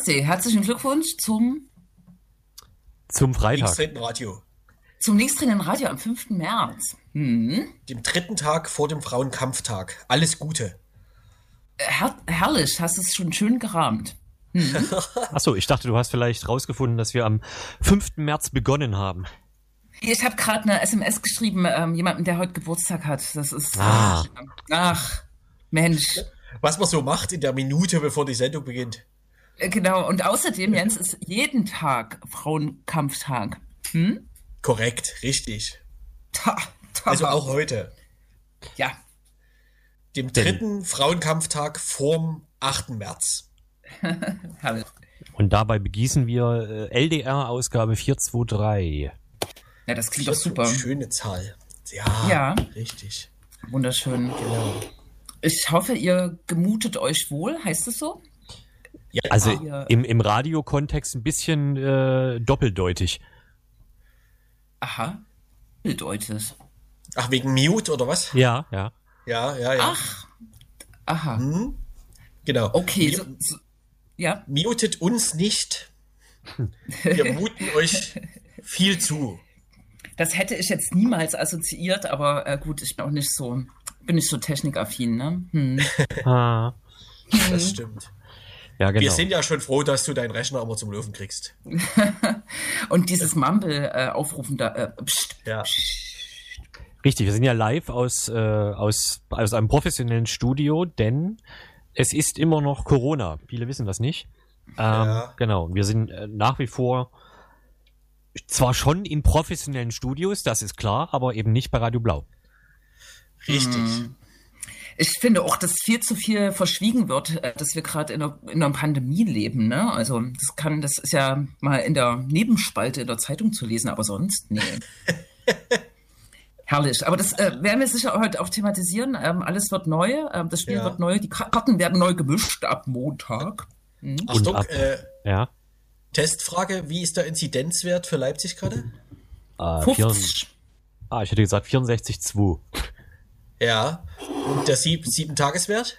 Birthday. Herzlichen Glückwunsch zum, Zum Freitag. Radio. zum linksdrehenden Radio am 5. März. Hm. Dem dritten Tag vor dem Frauenkampftag. Alles Gute. Her herrlich, hast es schon schön gerahmt. Achso, ich dachte, du hast vielleicht rausgefunden, dass wir am 5. März begonnen haben. Ich habe gerade eine SMS geschrieben, ähm, jemanden, der heute Geburtstag hat. Das ist. Ah. Ach, Mensch. Was man so macht in der Minute, bevor die Sendung beginnt. Äh, Genau. Und außerdem, Jens, ist jeden Tag Frauenkampftag. Hm? Korrekt, richtig. Ta, ta, Also auch heute. Ja. Dem dritten Frauenkampftag vorm 8. März. Und dabei begießen wir äh, LDR-Ausgabe 423. Ja, das klingt doch super. Schöne Zahl. Ja, Ja. richtig. Wunderschön. Genau. Ich hoffe, ihr gemutet euch wohl. Heißt es so? Ja, Also Ja. im, im Radiokontext ein bisschen äh, doppeldeutig. Aha. Bildeutig. ach, wegen Mute oder was? Ja, ja. Ja, ja, ja. Ach. Aha. Genau. Okay. So, so, ja. Mutet uns nicht. Wir muten euch viel zu. Das hätte ich jetzt niemals assoziiert, aber äh, gut, ich bin auch nicht so, bin nicht so technikaffin, ne? Hm. Ah, Das stimmt. Ja, genau. Wir sind ja schon froh, dass du deinen Rechner immer zum Laufen kriegst. Und dieses Mumble äh, aufrufen da, äh, pst, Ja. Richtig, wir sind ja live aus, äh, aus, aus einem professionellen Studio, denn es ist immer noch Corona. Viele wissen das nicht. Ähm, Ja. Genau, wir sind äh, nach wie vor zwar schon in professionellen Studios, das ist klar, aber eben nicht bei Radio Blau. Richtig. Ich finde auch, dass viel zu viel verschwiegen wird, äh, dass wir gerade in, einer- in einer Pandemie leben. Ne? Also das kann, das ist ja mal in der Nebenspalte in der Zeitung zu lesen, aber sonst, nee. Herrlich. Aber das äh, werden wir sicher heute auch thematisieren. Ähm, alles wird neu, ähm, das Spiel Ja. wird neu, die Ka- Karten werden neu gemischt ab Montag. Achtung, ab- äh, Ja. Testfrage, wie ist der Inzidenzwert für Leipzig gerade? Äh, vier, 50. ah, ich hätte gesagt 64,2. Ja. Und der Sieb Sieben-Tageswert?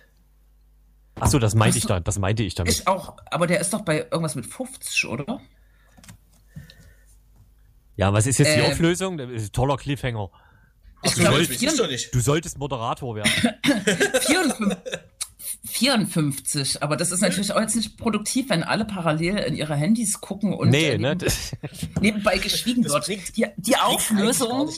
Achso, das meinte ich da, das meinte ich damit. Ich auch, aber der ist doch bei irgendwas mit 50, oder? Ja, was ist jetzt die Äh, Auflösung? Das ist ein toller Cliffhanger. Ach, ihr nicht. Du solltest Moderator werden. 54, 54, aber das ist natürlich auch jetzt nicht produktiv, wenn alle parallel in ihre Handys gucken und nee, äh, ne? neben, nebenbei geschwiegen wird. Die, die Auflösung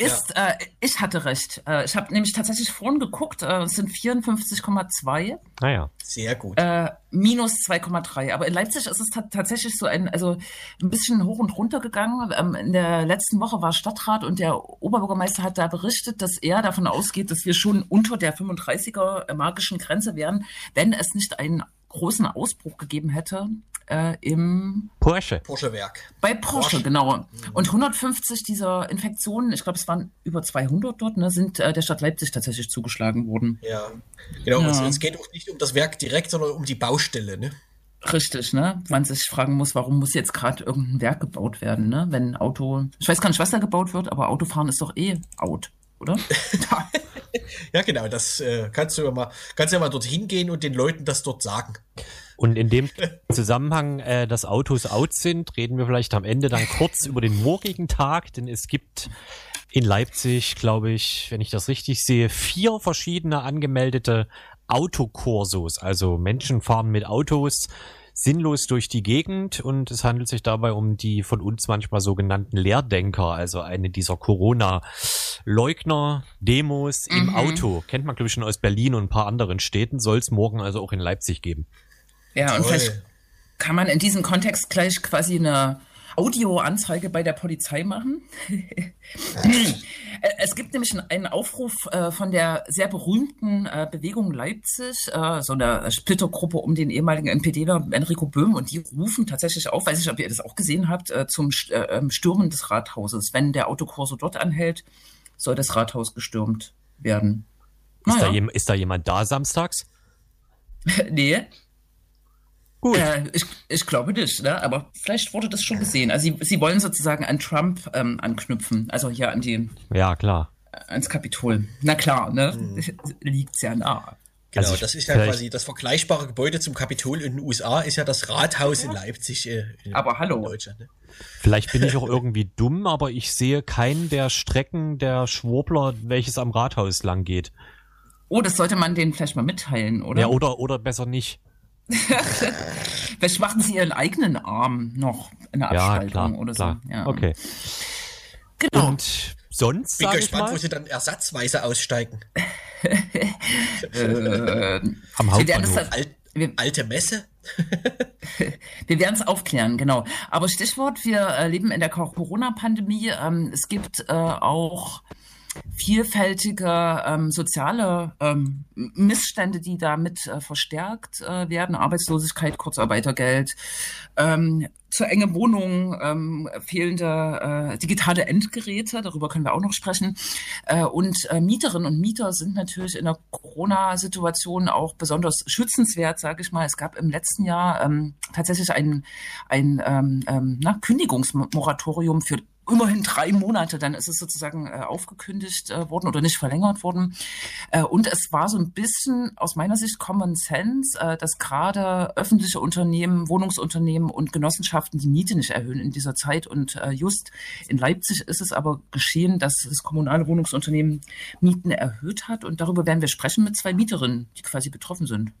ist, äh, ich hatte recht. Äh, ich habe nämlich tatsächlich vorhin geguckt, äh, es sind 54,2 Naja. Sehr gut. äh, minus 2,3. Aber in Leipzig ist es ta tatsächlich so ein, also ein bisschen hoch und runter gegangen. Ähm, in der letzten Woche war Stadtrat und der Oberbürgermeister hat da berichtet, dass er davon ausgeht, dass wir schon unter der 35er magischen Grenze wären, wenn es nicht einen großen Ausbruch gegeben hätte äh, im Porsche. Porsche-Werk. bei Porsche, Porsche. genau. Und 150 dieser Infektionen, ich glaube, es waren über 200 dort, ne, sind äh, der Stadt Leipzig tatsächlich zugeschlagen worden. Ja. Genau. Ja. Es, es geht auch nicht um das Werk direkt, sondern um die Baustelle, ne? Richtig, ne? Man sich fragen muss, warum muss jetzt gerade irgendein Werk gebaut werden, ne? Wenn ein Auto, ich weiß gar nicht, was da gebaut wird, aber Autofahren ist doch eh out, oder? Ja. Genau. Das äh, kannst du ja mal, kannst ja mal dorthin gehen und den Leuten das dort sagen. Und in dem Zusammenhang, äh, dass Autos out sind, reden wir vielleicht am Ende dann kurz über den morgigen Tag, denn es gibt in Leipzig, glaube ich, wenn ich das richtig sehe, vier verschiedene angemeldete Autokursos. Also Menschen fahren mit Autos sinnlos durch die Gegend und es handelt sich dabei um die von uns manchmal sogenannten Leerdenker, also eine dieser Corona-Leugner-Demos im Mhm. Auto. Kennt man, glaube ich, schon aus Berlin und ein paar anderen Städten, soll es morgen also auch in Leipzig geben. ja, und Toll. vielleicht kann man in diesem Kontext gleich quasi eine Audioanzeige bei der Polizei machen. es gibt nämlich einen Aufruf äh, von der sehr berühmten äh, Bewegung Leipzig, äh, so eine Splittergruppe um den ehemaligen NPDler Enrico Böhm, und die rufen tatsächlich auf, weiß ich, ob ihr das auch gesehen habt, zum äh, ähm, Stürmen des Rathauses. Wenn der Autokorso dort anhält, soll das Rathaus gestürmt werden. Ist, naja. da, ist da jemand da samstags? nee, Gut. Äh, ich, ich glaube nicht, ne? aber vielleicht wurde das schon gesehen. Also sie, sie wollen sozusagen an Trump ähm, anknüpfen, also hier an die. Ja, klar. Ans Kapitol. Na klar, ne? Mhm. Liegt sehr nah. Genau, also das ist ja quasi das vergleichbare Gebäude zum Kapitol in den USA, ist ja das Rathaus in Leipzig. Äh, in, aber hallo. Deutschland, ne? Vielleicht bin ich auch irgendwie dumm, aber ich sehe keinen der Strecken der Schwurbler, welches am Rathaus lang geht. Oh, das sollte man denen vielleicht mal mitteilen, oder? Ja, oder, oder besser nicht. Vielleicht machen sie ihren eigenen Arm noch in der Abschaltung ja, klar, oder klar. so. Ja. Okay. Genau. Und sonst. Bin gespannt, wo sie dann ersatzweise aussteigen. äh, Am Hauptbahnhof. Alt, alte Messe? wir werden es aufklären, genau. Aber Stichwort, wir äh, leben in der Corona-Pandemie. Ähm, es gibt äh, auch vielfältige ähm, soziale ähm, Missstände, die damit äh, verstärkt äh, werden, Arbeitslosigkeit, Kurzarbeitergeld, ähm, zu enge Wohnungen, ähm, fehlende äh, digitale Endgeräte, darüber können wir auch noch sprechen. Äh, und äh, Mieterinnen und Mieter sind natürlich in der Corona-Situation auch besonders schützenswert, sage ich mal. Es gab im letzten Jahr ähm, tatsächlich ein, ein ähm, ähm, na, Kündigungsmoratorium für immerhin drei Monate, dann ist es sozusagen äh, aufgekündigt äh, worden oder nicht verlängert worden. Äh, und es war so ein bisschen aus meiner Sicht Common Sense, äh, dass gerade öffentliche Unternehmen, Wohnungsunternehmen und Genossenschaften die Miete nicht erhöhen in dieser Zeit. Und äh, just in Leipzig ist es aber geschehen, dass das kommunale Wohnungsunternehmen Mieten erhöht hat. Und darüber werden wir sprechen mit zwei Mieterinnen, die quasi betroffen sind.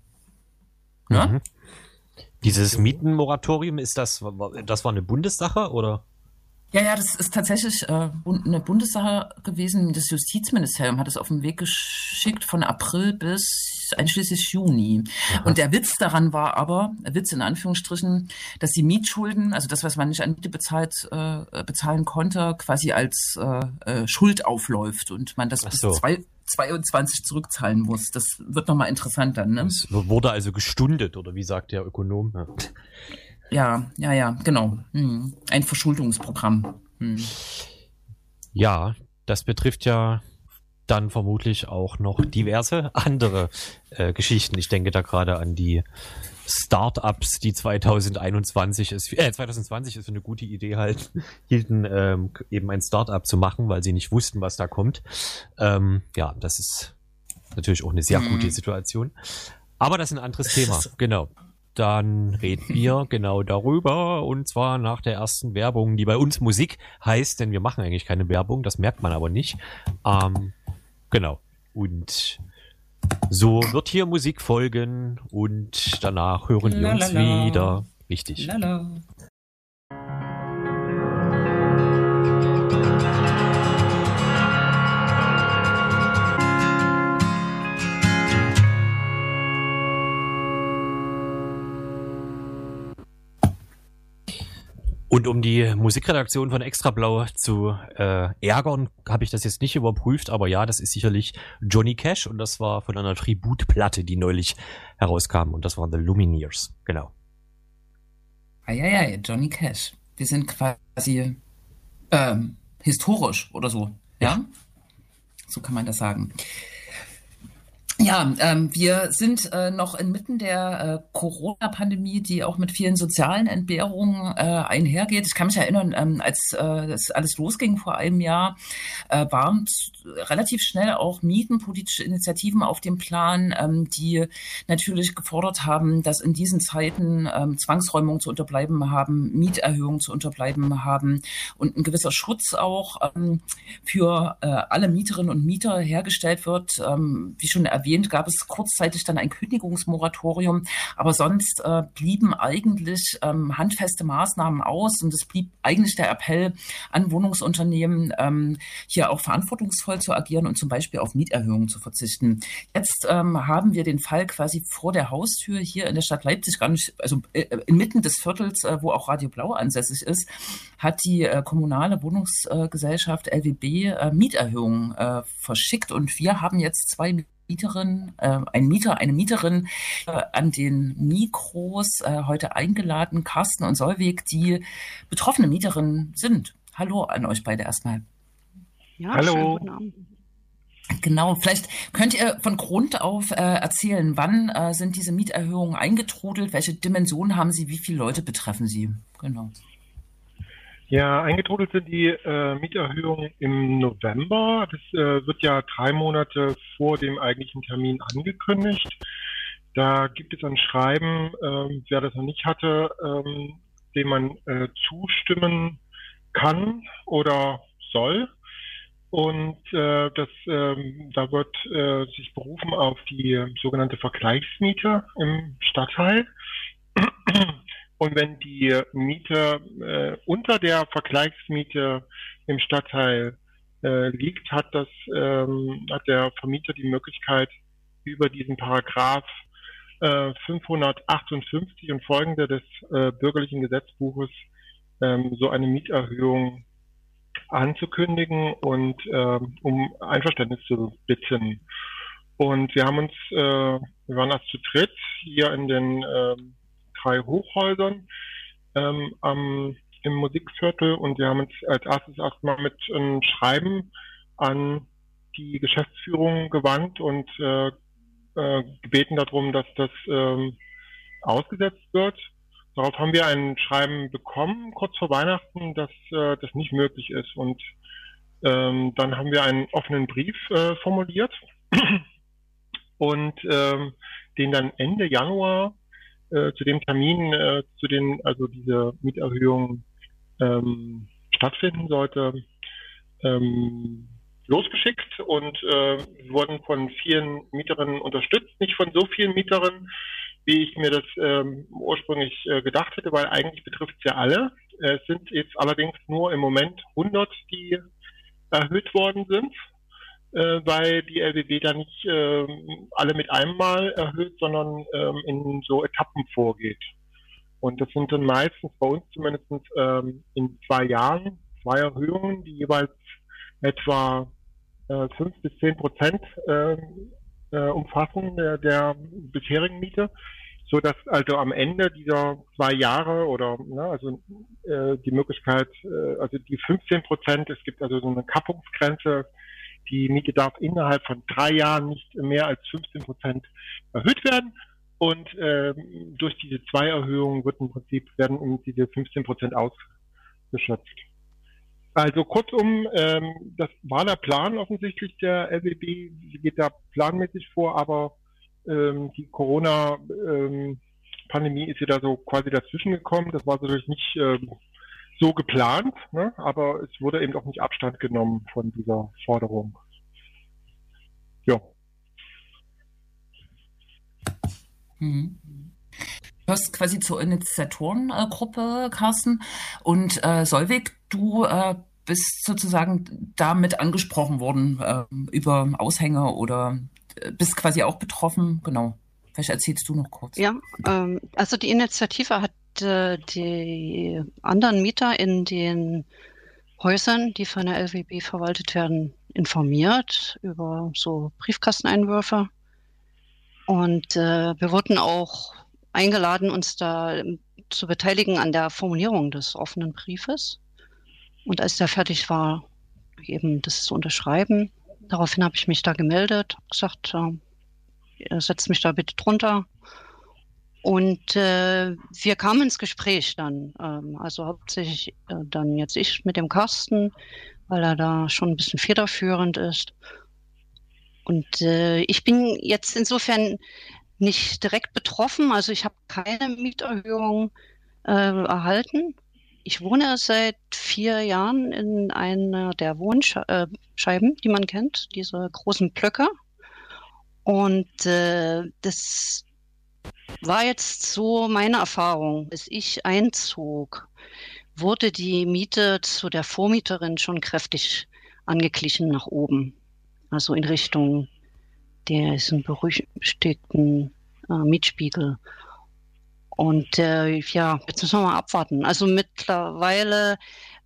Ja? Mhm. Dieses Mietenmoratorium, ist das, das war eine Bundessache oder? Ja, ja, das ist tatsächlich äh, eine Bundessache gewesen. Das Justizministerium hat es auf den Weg geschickt von April bis einschließlich Juni. Aha. Und der Witz daran war aber, Witz in Anführungsstrichen, dass die Mietschulden, also das, was man nicht an Miete bezahlt, äh, bezahlen konnte, quasi als äh, äh, Schuld aufläuft und man das so. bis zwei, 22 zurückzahlen muss. Das wird nochmal interessant dann. Ne? Es wurde also gestundet, oder wie sagt der Ökonom? Ja. Ja, ja, ja, genau. Hm. Ein Verschuldungsprogramm. Hm. Ja, das betrifft ja dann vermutlich auch noch diverse andere äh, Geschichten. Ich denke da gerade an die Startups, die 2021 ist, äh, 2020 ist eine gute Idee halt, hielten ähm, eben ein Startup zu machen, weil sie nicht wussten, was da kommt. Ähm, ja, das ist natürlich auch eine sehr hm. gute Situation. Aber das ist ein anderes Thema, genau dann reden wir genau darüber und zwar nach der ersten Werbung, die bei uns Musik heißt, denn wir machen eigentlich keine Werbung, das merkt man aber nicht. Ähm, genau. Und so wird hier Musik folgen und danach hören wir uns wieder. Richtig. Lala. Und um die Musikredaktion von Extrablau zu äh, ärgern, habe ich das jetzt nicht überprüft, aber ja, das ist sicherlich Johnny Cash und das war von einer Tributplatte, die neulich herauskam und das waren The Lumineers, genau. Eieiei, Johnny Cash. Wir sind quasi ähm, historisch oder so, ja? ja? So kann man das sagen. Ja, ähm, wir sind äh, noch inmitten der äh, Corona-Pandemie, die auch mit vielen sozialen Entbehrungen äh, einhergeht. Ich kann mich erinnern, ähm, als äh, das alles losging vor einem Jahr, äh, waren relativ schnell auch mietenpolitische Initiativen auf dem Plan, ähm, die natürlich gefordert haben, dass in diesen Zeiten ähm, Zwangsräumungen zu unterbleiben haben, Mieterhöhungen zu unterbleiben haben und ein gewisser Schutz auch ähm, für äh, alle Mieterinnen und Mieter hergestellt wird. Ähm, wie schon erwähnt, erwähnt, gab es kurzzeitig dann ein Kündigungsmoratorium, aber sonst äh, blieben eigentlich ähm, handfeste Maßnahmen aus und es blieb eigentlich der Appell an Wohnungsunternehmen, ähm, hier auch verantwortungsvoll zu agieren und zum Beispiel auf Mieterhöhungen zu verzichten. Jetzt ähm, haben wir den Fall quasi vor der Haustür hier in der Stadt Leipzig, gar nicht, also äh, inmitten des Viertels, äh, wo auch Radio Blau ansässig ist, hat die äh, kommunale Wohnungsgesellschaft LWB äh, Mieterhöhungen äh, verschickt und wir haben jetzt zwei Mieterin, äh, ein Mieter, eine Mieterin äh, an den Mikros äh, heute eingeladen, Carsten und Solweg, die betroffene Mieterinnen sind. Hallo an euch beide erstmal. Ja, Hallo. Guten Abend. Genau, vielleicht könnt ihr von Grund auf äh, erzählen, wann äh, sind diese Mieterhöhungen eingetrudelt, welche Dimensionen haben sie, wie viele Leute betreffen sie? Genau. Ja, eingetrudelt sind die äh, Mieterhöhungen im November. Das äh, wird ja drei Monate vor dem eigentlichen Termin angekündigt. Da gibt es ein Schreiben, äh, wer das noch nicht hatte, ähm, dem man äh, zustimmen kann oder soll. Und äh, das, ähm, da wird äh, sich berufen auf die sogenannte Vergleichsmiete im Stadtteil. Und wenn die Miete äh, unter der Vergleichsmiete im Stadtteil äh, liegt, hat das ähm, hat der Vermieter die Möglichkeit über diesen Paragraph äh, 558 und folgende des äh, bürgerlichen Gesetzbuches ähm, so eine Mieterhöhung anzukündigen und äh, um Einverständnis zu bitten. Und wir haben uns, äh, wir waren erst zu dritt hier in den äh, drei Hochhäusern ähm, am, im Musikviertel und wir haben uns als erstes erstmal mit einem Schreiben an die Geschäftsführung gewandt und äh, äh, gebeten darum, dass das ähm, ausgesetzt wird. Darauf haben wir ein Schreiben bekommen, kurz vor Weihnachten, dass äh, das nicht möglich ist. Und ähm, dann haben wir einen offenen Brief äh, formuliert und ähm, den dann Ende Januar äh, zu dem Termin, äh, zu den also diese Mieterhöhung ähm, stattfinden sollte, ähm, losgeschickt und äh, wurden von vielen Mieterinnen unterstützt, nicht von so vielen Mieterinnen, wie ich mir das ähm, ursprünglich äh, gedacht hätte, weil eigentlich betrifft es ja alle. Es sind jetzt allerdings nur im Moment 100, die erhöht worden sind äh, weil die LBW da nicht äh, alle mit einem Mal erhöht, sondern ähm, in so Etappen vorgeht. Und das sind dann meistens bei uns zumindest ähm, in zwei Jahren zwei Erhöhungen, die jeweils etwa äh, fünf bis zehn Prozent äh, äh, umfassen der, der bisherigen Miete, so dass also am Ende dieser zwei Jahre oder ne, also äh, die Möglichkeit, äh, also die 15 Prozent, es gibt also so eine Kappungsgrenze, die Miete darf innerhalb von drei Jahren nicht mehr als 15 Prozent erhöht werden. Und ähm, durch diese zwei Erhöhungen wird im Prinzip werden diese 15 Prozent ausgeschöpft. Also kurzum, ähm, das war der Plan offensichtlich der LWB. Sie geht da planmäßig vor, aber ähm, die Corona-Pandemie ähm, ist ja da so quasi dazwischen gekommen. Das war natürlich nicht ähm, so geplant, ne? aber es wurde eben auch nicht Abstand genommen von dieser Forderung. Ja. Mhm. Du hast quasi zur Initiatorengruppe, Carsten. Und äh, Solvig, du äh, bist sozusagen damit angesprochen worden äh, über Aushänge oder äh, bist quasi auch betroffen. Genau. Vielleicht erzählst du noch kurz. Ja, ähm, also die Initiative hat äh, die anderen Mieter in den Häusern, die von der LWB verwaltet werden, informiert über so Briefkasteneinwürfe. Und äh, wir wurden auch eingeladen, uns da zu beteiligen an der Formulierung des offenen Briefes. Und als der fertig war, eben das zu unterschreiben. Daraufhin habe ich mich da gemeldet, gesagt, äh, setzt mich da bitte drunter. Und äh, wir kamen ins Gespräch dann, ähm, also hauptsächlich äh, dann jetzt ich mit dem Carsten, weil er da schon ein bisschen federführend ist. Und äh, ich bin jetzt insofern nicht direkt betroffen, also ich habe keine Mieterhöhung äh, erhalten. Ich wohne seit vier Jahren in einer der Wohnscheiben, äh, die man kennt, diese großen Blöcke. Und äh, das war jetzt so meine Erfahrung. Als ich einzog, wurde die Miete zu der Vormieterin schon kräftig angeglichen nach oben. Also in Richtung diesen berüchtigten äh, Mietspiegel. Und äh, ja, jetzt müssen wir mal abwarten. Also mittlerweile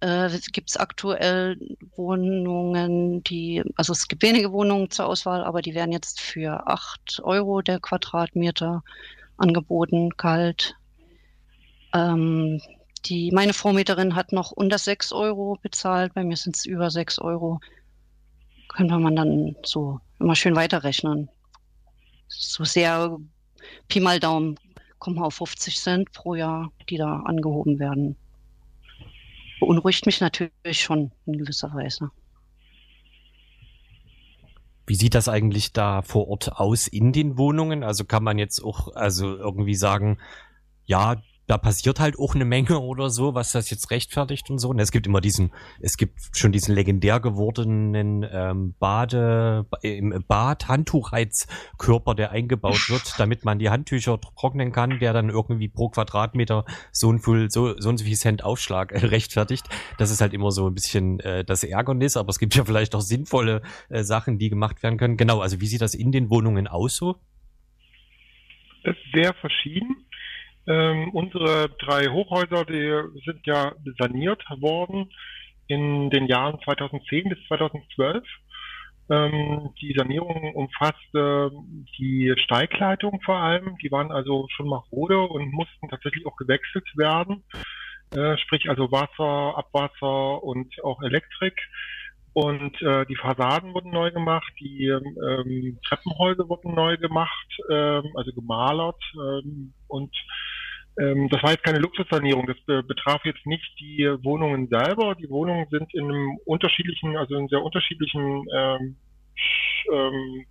äh, gibt es aktuell Wohnungen, die, also es gibt wenige Wohnungen zur Auswahl, aber die werden jetzt für 8 Euro der Quadratmeter angeboten, kalt. Ähm, die, meine Vormieterin hat noch unter 6 Euro bezahlt, bei mir sind es über 6 Euro. Könnte man dann so immer schön weiterrechnen. So sehr Pi mal Daumen kommen auf 50 Cent pro Jahr, die da angehoben werden. Beunruhigt mich natürlich schon in gewisser Weise. Wie sieht das eigentlich da vor Ort aus in den Wohnungen? Also kann man jetzt auch also irgendwie sagen, ja, da passiert halt auch eine Menge oder so, was das jetzt rechtfertigt und so. Und es gibt immer diesen, es gibt schon diesen legendär gewordenen ähm, Bade, im Bad Handtuchheizkörper, der eingebaut wird, damit man die Handtücher trocknen kann, der dann irgendwie pro Quadratmeter so ein viel, so, so ein viel Cent Aufschlag äh, rechtfertigt. Das ist halt immer so ein bisschen äh, das Ärgernis, aber es gibt ja vielleicht auch sinnvolle äh, Sachen, die gemacht werden können. Genau, also wie sieht das in den Wohnungen aus so? Das ist sehr verschieden. Ähm, unsere drei Hochhäuser, die sind ja saniert worden in den Jahren 2010 bis 2012. Ähm, die Sanierung umfasste die Steigleitung vor allem. Die waren also schon marode und mussten tatsächlich auch gewechselt werden. Äh, sprich also Wasser, Abwasser und auch Elektrik. Und äh, die Fassaden wurden neu gemacht, die ähm, Treppenhäuser wurden neu gemacht, ähm, also gemalert. Ähm, und ähm, das war jetzt keine Luxussanierung, das be betraf jetzt nicht die Wohnungen selber. Die Wohnungen sind in einem unterschiedlichen, also in sehr unterschiedlichen ähm, ähm,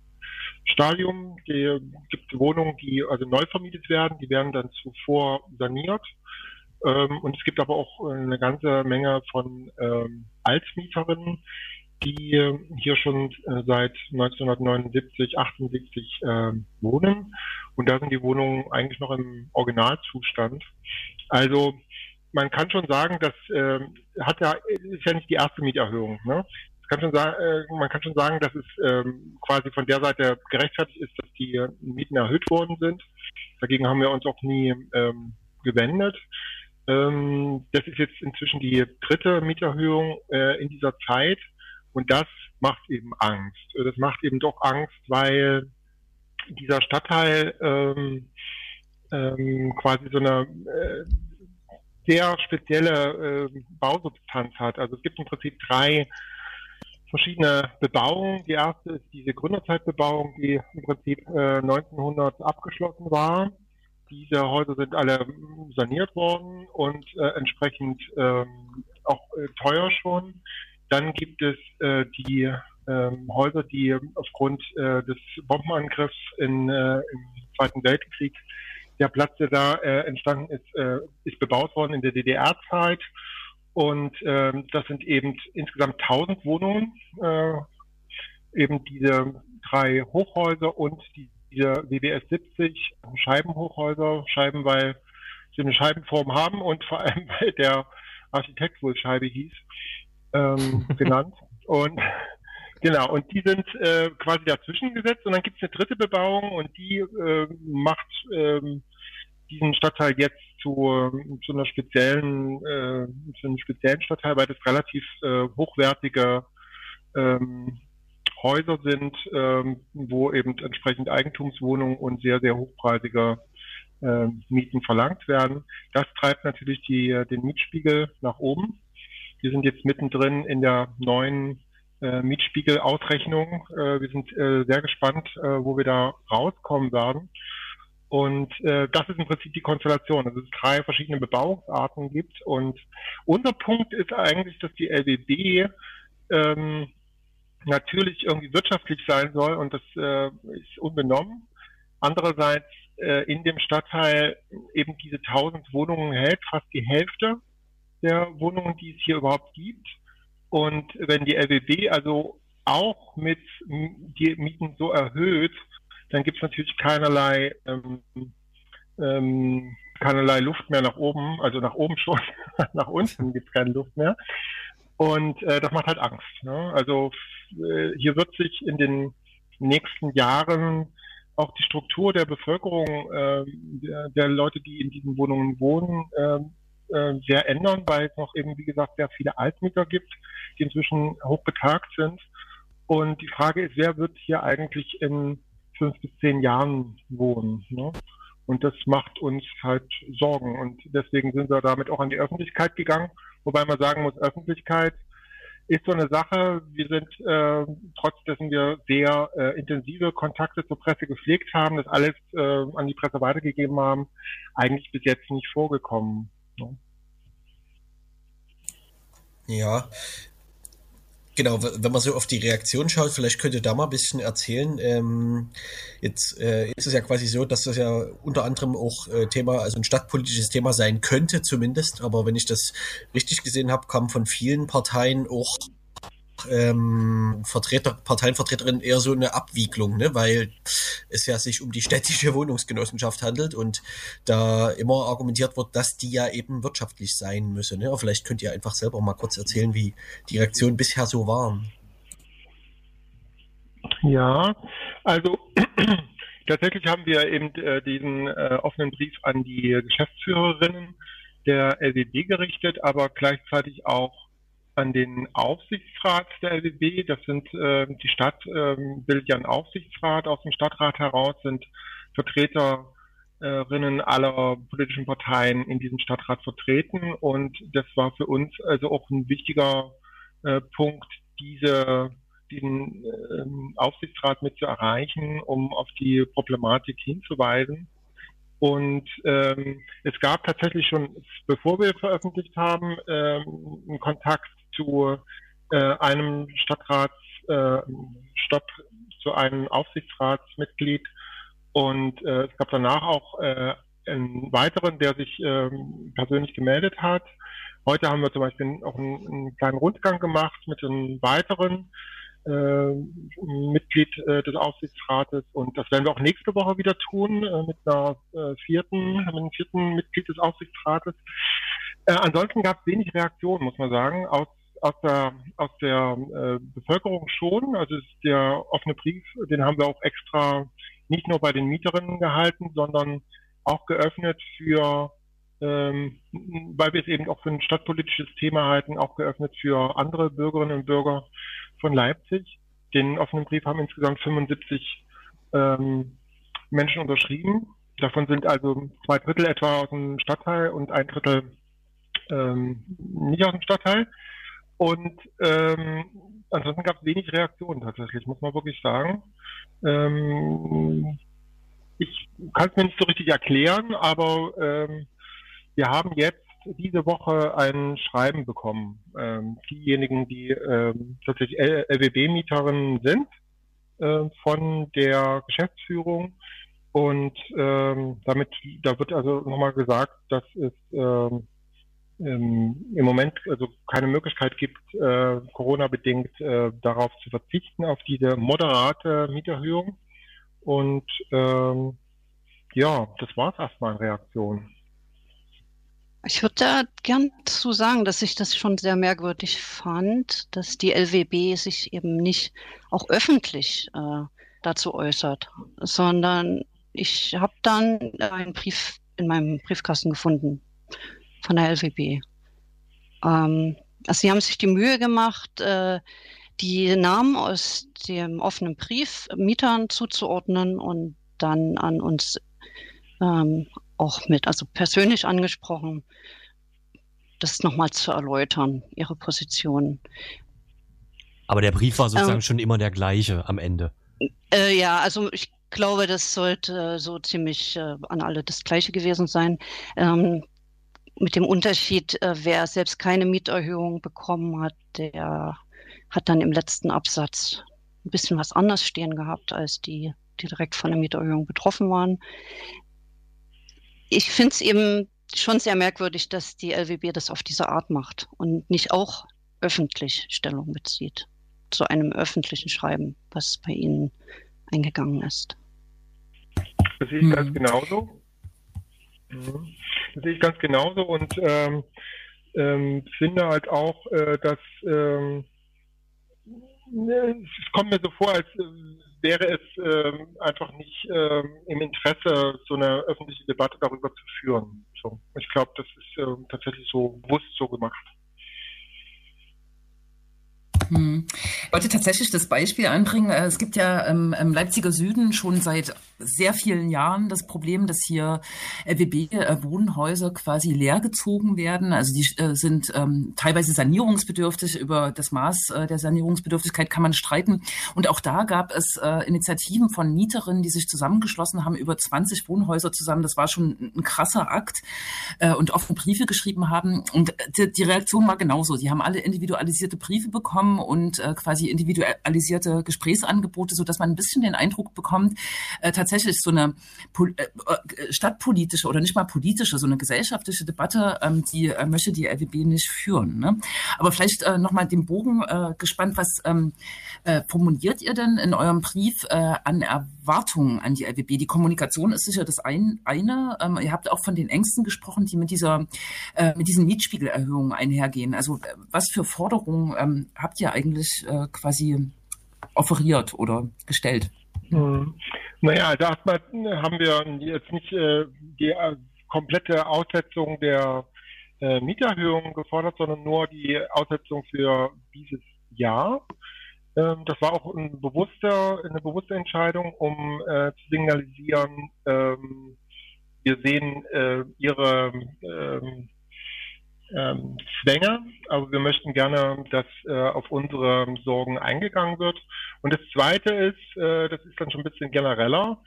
Stadium. Die gibt Wohnungen, die also neu vermietet werden, die werden dann zuvor saniert. Ähm, und es gibt aber auch eine ganze Menge von ähm, Altmieterinnen, die äh, hier schon äh, seit 1979, 78 äh, wohnen. Und da sind die Wohnungen eigentlich noch im Originalzustand. Also man kann schon sagen, dass äh, hat ja ist ja nicht die erste Mieterhöhung. Ne? Kann schon äh, man kann schon sagen, dass es ähm, quasi von der Seite gerechtfertigt ist, dass die Mieten erhöht worden sind. Dagegen haben wir uns auch nie ähm, gewendet. Ähm, das ist jetzt inzwischen die dritte Mieterhöhung äh, in dieser Zeit. Und das macht eben Angst. Das macht eben doch Angst, weil dieser Stadtteil ähm, ähm, quasi so eine äh, sehr spezielle äh, Bausubstanz hat. Also es gibt im Prinzip drei verschiedene Bebauungen. Die erste ist diese Gründerzeitbebauung, die im Prinzip äh, 1900 abgeschlossen war. Diese Häuser sind alle saniert worden und äh, entsprechend ähm, auch äh, teuer schon. Dann gibt es äh, die ähm, Häuser, die aufgrund äh, des Bombenangriffs in, äh, im Zweiten Weltkrieg, der Platz, der da äh, entstanden ist, äh, ist bebaut worden in der DDR-Zeit. Und ähm, das sind eben insgesamt 1000 Wohnungen, äh, eben diese drei Hochhäuser und die, diese WBS 70 Scheibenhochhäuser, Scheiben, weil sie eine Scheibenform haben und vor allem, weil der Architekt wohl Scheibe hieß ähm, genannt. Und genau, und die sind äh, quasi dazwischen gesetzt und dann gibt es eine dritte Bebauung und die äh, macht ähm, diesen Stadtteil jetzt zu, zu einer speziellen, äh, zu einem speziellen Stadtteil, weil das relativ äh, hochwertige ähm, Häuser sind, ähm, wo eben entsprechend Eigentumswohnungen und sehr, sehr hochpreisige äh, Mieten verlangt werden. Das treibt natürlich die, den Mietspiegel nach oben. Wir sind jetzt mittendrin in der neuen äh, Mietspiegel-Ausrechnung. Äh, wir sind äh, sehr gespannt, äh, wo wir da rauskommen werden. Und äh, das ist im Prinzip die Konstellation, dass es drei verschiedene Bebauungsarten gibt. Und unser Punkt ist eigentlich, dass die LBB ähm, natürlich irgendwie wirtschaftlich sein soll und das äh, ist unbenommen. Andererseits in dem Stadtteil eben diese 1000 Wohnungen hält, fast die Hälfte der Wohnungen, die es hier überhaupt gibt. Und wenn die LWB also auch mit die Mieten so erhöht, dann gibt es natürlich keinerlei, ähm, ähm, keinerlei Luft mehr nach oben, also nach oben schon, nach unten gibt es keine Luft mehr. Und äh, das macht halt Angst. Ne? Also äh, hier wird sich in den nächsten Jahren auch die Struktur der Bevölkerung, äh, der, der, Leute, die in diesen Wohnungen wohnen, äh, sehr ändern, weil es noch eben, wie gesagt, sehr viele Altmieter gibt, die inzwischen hochbetagt sind. Und die Frage ist, wer wird hier eigentlich in fünf bis zehn Jahren wohnen? Ne? Und das macht uns halt Sorgen. Und deswegen sind wir damit auch an die Öffentlichkeit gegangen. Wobei man sagen muss, Öffentlichkeit ist so eine Sache. Wir sind, äh, trotz dessen wir sehr äh, intensive Kontakte zur Presse gepflegt haben, das alles äh, an die Presse weitergegeben haben, eigentlich bis jetzt nicht vorgekommen. Ne? Ja, Genau, wenn man so auf die Reaktion schaut, vielleicht könnt ihr da mal ein bisschen erzählen. Ähm, jetzt äh, ist es ja quasi so, dass das ja unter anderem auch äh, Thema, also ein stadtpolitisches Thema sein könnte zumindest. Aber wenn ich das richtig gesehen habe, kam von vielen Parteien auch ähm, Vertreter, Parteienvertreterin eher so eine Abwiegelung, ne? weil es ja sich um die städtische Wohnungsgenossenschaft handelt und da immer argumentiert wird, dass die ja eben wirtschaftlich sein müsse. Ne? Vielleicht könnt ihr einfach selber mal kurz erzählen, wie die Reaktionen bisher so waren. Ja, also tatsächlich haben wir eben äh, diesen äh, offenen Brief an die Geschäftsführerinnen der LWB gerichtet, aber gleichzeitig auch an den Aufsichtsrat der LWB. Das sind äh, die Stadt äh, bildet ja einen Aufsichtsrat aus dem Stadtrat heraus, sind Vertreterinnen aller politischen Parteien in diesem Stadtrat vertreten. Und das war für uns also auch ein wichtiger äh, Punkt, diese diesen äh, Aufsichtsrat mit zu erreichen, um auf die Problematik hinzuweisen. Und ähm, es gab tatsächlich schon, bevor wir veröffentlicht haben, ähm, einen Kontakt zu äh, einem Stadtratsstopp, äh, zu einem Aufsichtsratsmitglied. Und äh, es gab danach auch äh, einen weiteren, der sich ähm, persönlich gemeldet hat. Heute haben wir zum Beispiel auch einen, einen kleinen Rundgang gemacht mit einem weiteren äh, Mitglied äh, des Aufsichtsrates und das werden wir auch nächste Woche wieder tun äh, mit einer äh, vierten, mit einem vierten Mitglied des Aufsichtsrates. Äh, ansonsten gab es wenig Reaktionen, muss man sagen, aus aus der, aus der äh, Bevölkerung schon. Also der offene Brief, den haben wir auch extra nicht nur bei den Mieterinnen gehalten, sondern auch geöffnet für, ähm, weil wir es eben auch für ein stadtpolitisches Thema halten, auch geöffnet für andere Bürgerinnen und Bürger von Leipzig. Den offenen Brief haben insgesamt 75 ähm, Menschen unterschrieben. Davon sind also zwei Drittel etwa aus dem Stadtteil und ein Drittel ähm, nicht aus dem Stadtteil. Und ähm, ansonsten gab es wenig Reaktionen tatsächlich, muss man wirklich sagen. Ähm, ich kann es mir nicht so richtig erklären, aber ähm, wir haben jetzt diese Woche ein Schreiben bekommen. Ähm, diejenigen, die ähm, tatsächlich LWB-Mieterinnen sind äh, von der Geschäftsführung. Und ähm, damit, da wird also nochmal gesagt, dass es ähm, ähm, im Moment also keine Möglichkeit gibt, äh, Corona-bedingt äh, darauf zu verzichten, auf diese moderate Mieterhöhung. Und ähm, ja, das war es erstmal in Reaktion. Ich würde da gern zu sagen, dass ich das schon sehr merkwürdig fand, dass die LWB sich eben nicht auch öffentlich äh, dazu äußert, sondern ich habe dann einen Brief in meinem Briefkasten gefunden von der LWB. Ähm, also sie haben sich die Mühe gemacht, äh, die Namen aus dem offenen Brief Mietern zuzuordnen und dann an uns ähm, auch mit, also persönlich angesprochen, das nochmal zu erläutern, ihre Position. Aber der Brief war sozusagen ähm, schon immer der gleiche am Ende. Äh, ja, also ich glaube, das sollte so ziemlich äh, an alle das gleiche gewesen sein. Ähm, mit dem Unterschied, äh, wer selbst keine Mieterhöhung bekommen hat, der hat dann im letzten Absatz ein bisschen was anders stehen gehabt als die, die direkt von der Mieterhöhung betroffen waren. Ich finde es eben schon sehr merkwürdig, dass die LWB das auf diese Art macht und nicht auch öffentlich Stellung bezieht zu einem öffentlichen Schreiben, was bei Ihnen eingegangen ist. Das sehe ich ganz genauso. Mhm. Das sehe ich ganz genauso und ähm, ähm, finde halt auch, äh, dass ähm, es kommt mir so vor, als äh, wäre es ähm, einfach nicht ähm, im Interesse, so eine öffentliche Debatte darüber zu führen. So, ich glaube, das ist ähm, tatsächlich so bewusst so gemacht. Hm. Ich wollte tatsächlich das Beispiel anbringen. Äh, es gibt ja im, im Leipziger Süden schon seit sehr vielen Jahren das Problem, dass hier LWB-Wohnhäuser quasi leergezogen werden. Also die äh, sind ähm, teilweise sanierungsbedürftig. Über das Maß äh, der Sanierungsbedürftigkeit kann man streiten. Und auch da gab es äh, Initiativen von Mieterinnen, die sich zusammengeschlossen haben, über 20 Wohnhäuser zusammen. Das war schon ein, krasser Akt äh, und offene Briefe geschrieben haben. Und die, die Reaktion war genauso. Die haben alle individualisierte Briefe bekommen und äh, quasi individualisierte Gesprächsangebote, so dass man ein bisschen den Eindruck bekommt, äh, tatsächlich so eine äh, äh, stadtpolitische oder nicht mal politische, so eine gesellschaftliche Debatte, ähm, die äh, möchte die LWB nicht führen. Ne? Aber vielleicht nochmal den Bogen gespannt, was ähm, äh, formuliert ihr denn in eurem Brief an Erwartungen an die LWB? Die Kommunikation ist sicher das ein, eine. Ähm, ihr habt auch von den Ängsten gesprochen, die mit dieser mit diesen Mietspiegelerhöhungen einhergehen. Also was für Forderungen habt ihr eigentlich quasi offeriert oder gestellt? Hm. Naja, also erstmal haben wir jetzt nicht äh, die äh, komplette Aussetzung der äh, Mieterhöhung gefordert, sondern nur die Aussetzung für dieses Jahr. Ähm, das war auch ein bewusster, eine bewusste Entscheidung, um äh, zu signalisieren, ähm, wir sehen äh, ihre ähm, Zwänge, aber wir möchten gerne, dass äh, auf unsere Sorgen eingegangen wird. Und das Zweite ist, äh, das ist dann schon ein bisschen genereller,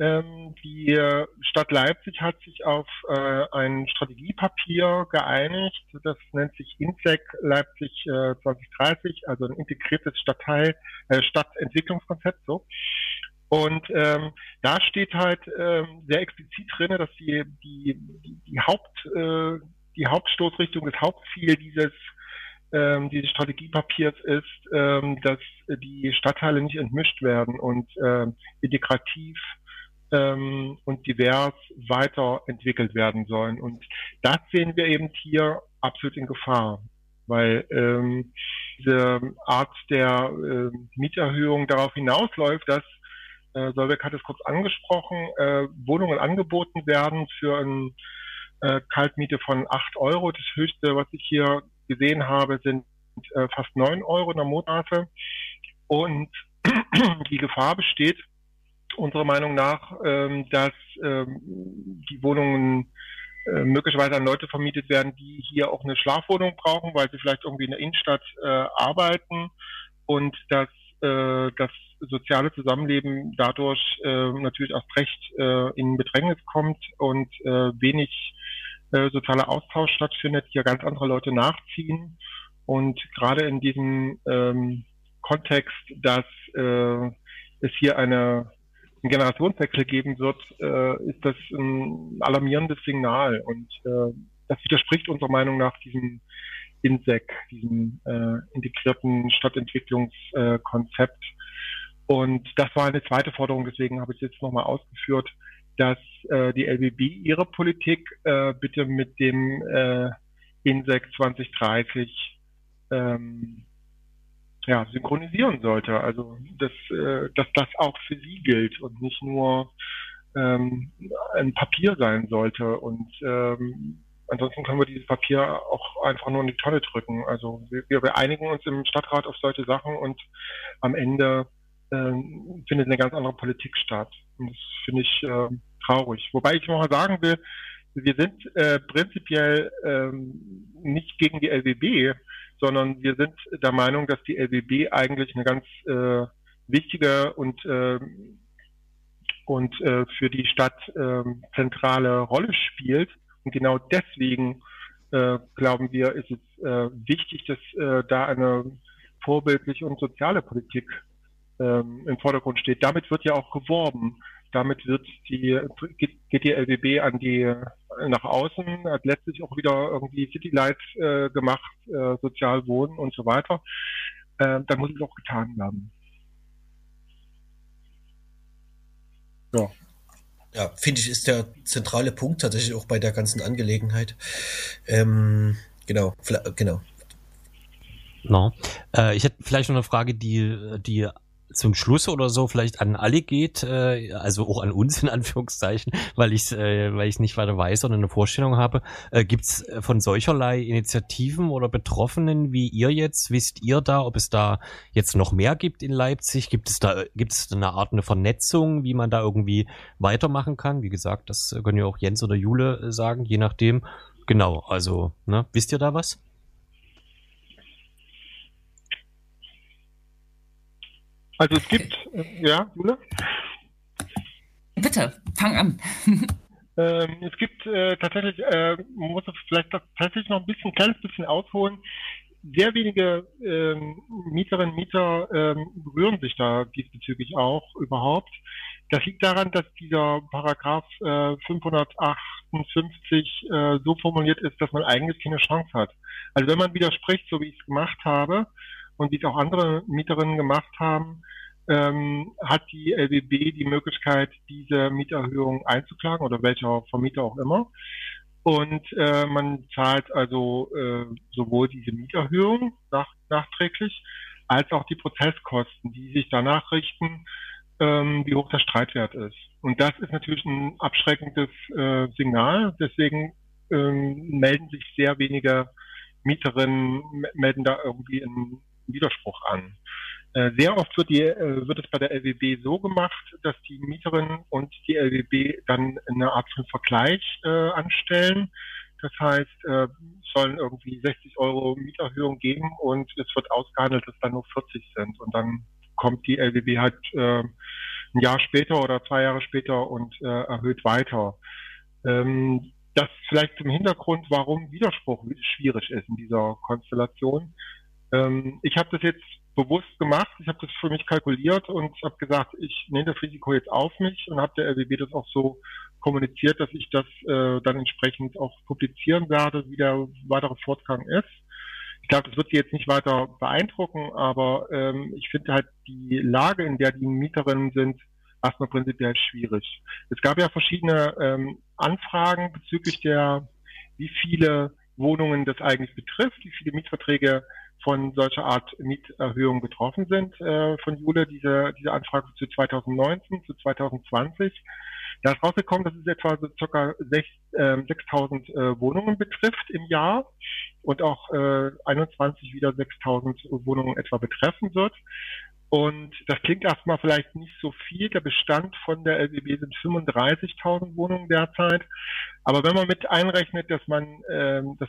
ähm, die Stadt Leipzig hat sich auf äh, ein Strategiepapier geeinigt, das nennt sich INSEC Leipzig äh, 2030, also ein integriertes Stadtteil, äh, Stadtentwicklungskonzept so. Und ähm, da steht halt ähm, sehr explizit drin, dass die, die, die, die Haupt, äh, die Hauptstoßrichtung, das Hauptziel dieses, ähm, dieses Strategiepapiers ist, ähm, dass die Stadtteile nicht entmischt werden und äh, integrativ ähm, und divers weiterentwickelt werden sollen. Und das sehen wir eben hier absolut in Gefahr, weil ähm, diese Art der äh, Mieterhöhung darauf hinausläuft, dass äh, Solveig hat es kurz angesprochen, äh, Wohnungen angeboten werden für ein äh, Kaltmiete von 8 Euro. Das höchste, was ich hier gesehen habe, sind äh, fast 9 Euro in der Monate. Und die Gefahr besteht, unserer Meinung nach, ähm, dass ähm, die Wohnungen äh, möglicherweise an Leute vermietet werden, die hier auch eine Schlafwohnung brauchen, weil sie vielleicht irgendwie in der Innenstadt äh, arbeiten und dass äh, das soziale Zusammenleben dadurch äh, natürlich erst recht äh, in Bedrängnis kommt und äh, wenig äh, sozialer Austausch stattfindet, hier ganz andere Leute nachziehen. Und gerade in diesem ähm, Kontext, dass äh, es hier eine, einen Generationswechsel geben wird, äh, ist das ein alarmierendes Signal. Und äh, das widerspricht unserer Meinung nach diesem INSEC, diesem äh, integrierten Stadtentwicklungskonzept. Und das war eine zweite Forderung, deswegen habe ich es jetzt nochmal ausgeführt, dass äh, die LBB ihre Politik äh, bitte mit dem äh, INSEC 2030 ähm, ja, synchronisieren sollte. Also dass, äh, dass das auch für sie gilt und nicht nur ähm, ein Papier sein sollte. Und ähm, ansonsten können wir dieses Papier auch einfach nur in die Tonne drücken. Also wir, wir einigen uns im Stadtrat auf solche Sachen und am Ende äh, findet eine ganz andere Politik statt. Und das finde ich äh, traurig. Wobei ich noch mal sagen will, wir sind äh, prinzipiell ähm, nicht gegen die LWB, sondern wir sind der Meinung, dass die LWB eigentlich eine ganz äh, wichtige und äh, und äh, für die Stadt äh, zentrale Rolle spielt. Und genau deswegen äh, glauben wir, ist es äh, wichtig, dass äh, da eine vorbildliche und soziale Politik ähm, im Vordergrund steht. Damit wird ja auch geworben. Damit wird die, geht die LWB an die, nach außen, hat letztlich auch wieder irgendwie City Lights äh, gemacht, äh, sozial wohnen und so weiter. Äh, dann muss es auch getan werden. Ja. Ja, finde ich, ist der zentrale Punkt tatsächlich auch bei der ganzen Angelegenheit. Ähm, genau, genau. No. Äh, ich hätte vielleicht noch eine Frage, die, die zum Schluss oder so vielleicht an alle geht, äh, also auch an uns in Anführungszeichen, weil ich äh, weil ich nicht weiter weiß oder eine Vorstellung habe. Äh, Gibt es äh, von solcherlei Initiativen oder Betroffenen wie ihr jetzt, wisst ihr da, ob es da jetzt noch mehr gibt in Leipzig? Gibt es da gibt es eine Art eine Vernetzung, wie man da irgendwie weitermachen kann? Wie gesagt, das können ja auch Jens oder Jule äh, sagen, je nachdem. Genau, also ne, wisst ihr da was? Also es gibt, äh, ja, Jule? Bitte, fang an. ähm, es gibt äh, tatsächlich, äh, man muss vielleicht tatsächlich noch ein bisschen, ein kleines bisschen ausholen. Sehr wenige ähm, Mieterinnen und Mieter ähm, berühren sich da diesbezüglich auch überhaupt. Das liegt daran, dass dieser Paragraph äh, 558 äh, so formuliert ist, dass man eigentlich keine Chance hat. Also wenn man widerspricht, so wie ich es gemacht habe, und wie es auch andere Mieterinnen gemacht haben, ähm, hat die LBB die Möglichkeit, diese Mieterhöhung einzuklagen oder welcher Vermieter auch immer. Und äh, man zahlt also äh, sowohl diese Mieterhöhung nach, nachträglich als auch die Prozesskosten, die sich danach richten, ähm, wie hoch der Streitwert ist. Und das ist natürlich ein abschreckendes äh, Signal. Deswegen ähm, melden sich sehr wenige Mieterinnen, melden da irgendwie einen Widerspruch an. Äh, sehr oft wird, die, äh, wird es bei der LWB so gemacht, dass die Mieterin und die LWB dann eine Art von Vergleich äh, anstellen. Das heißt, äh, sollen irgendwie 60 Euro Mieterhöhung geben und es wird ausgehandelt, dass dann nur 40 sind. Und dann kommt die LWB halt äh, ein Jahr später oder zwei Jahre später und äh, erhöht weiter. Ähm, das vielleicht zum Hintergrund, warum Widerspruch schwierig ist in dieser Konstellation. Ähm, ich habe das jetzt bewusst gemacht. Ich habe das für mich kalkuliert und habe gesagt, ich nehme das Risiko jetzt auf mich und habe der RWB das auch so kommuniziert, dass ich das äh, dann entsprechend auch publizieren werde, wie der weitere Fortgang ist. Ich glaube, das wird Sie jetzt nicht weiter beeindrucken, aber ähm, ich finde halt die Lage, in der die Mieterinnen sind, erstmal prinzipiell schwierig. Es gab ja verschiedene ähm, Anfragen bezüglich der, wie viele Wohnungen das eigentlich betrifft, wie viele Mietverträge von solcher Art Mieterhöhung betroffen sind äh, von Jule, diese, diese Anfrage zu 2019, zu 2020. Da ist rausgekommen, dass es etwa so circa 6, äh, 6.000 äh, Wohnungen betrifft im Jahr und auch äh, 21 wieder 6.000 Wohnungen etwa betreffen wird. Und das klingt erstmal vielleicht nicht so viel. Der Bestand von der LBB sind 35.000 Wohnungen derzeit. Aber wenn man mit einrechnet, dass man ähm, das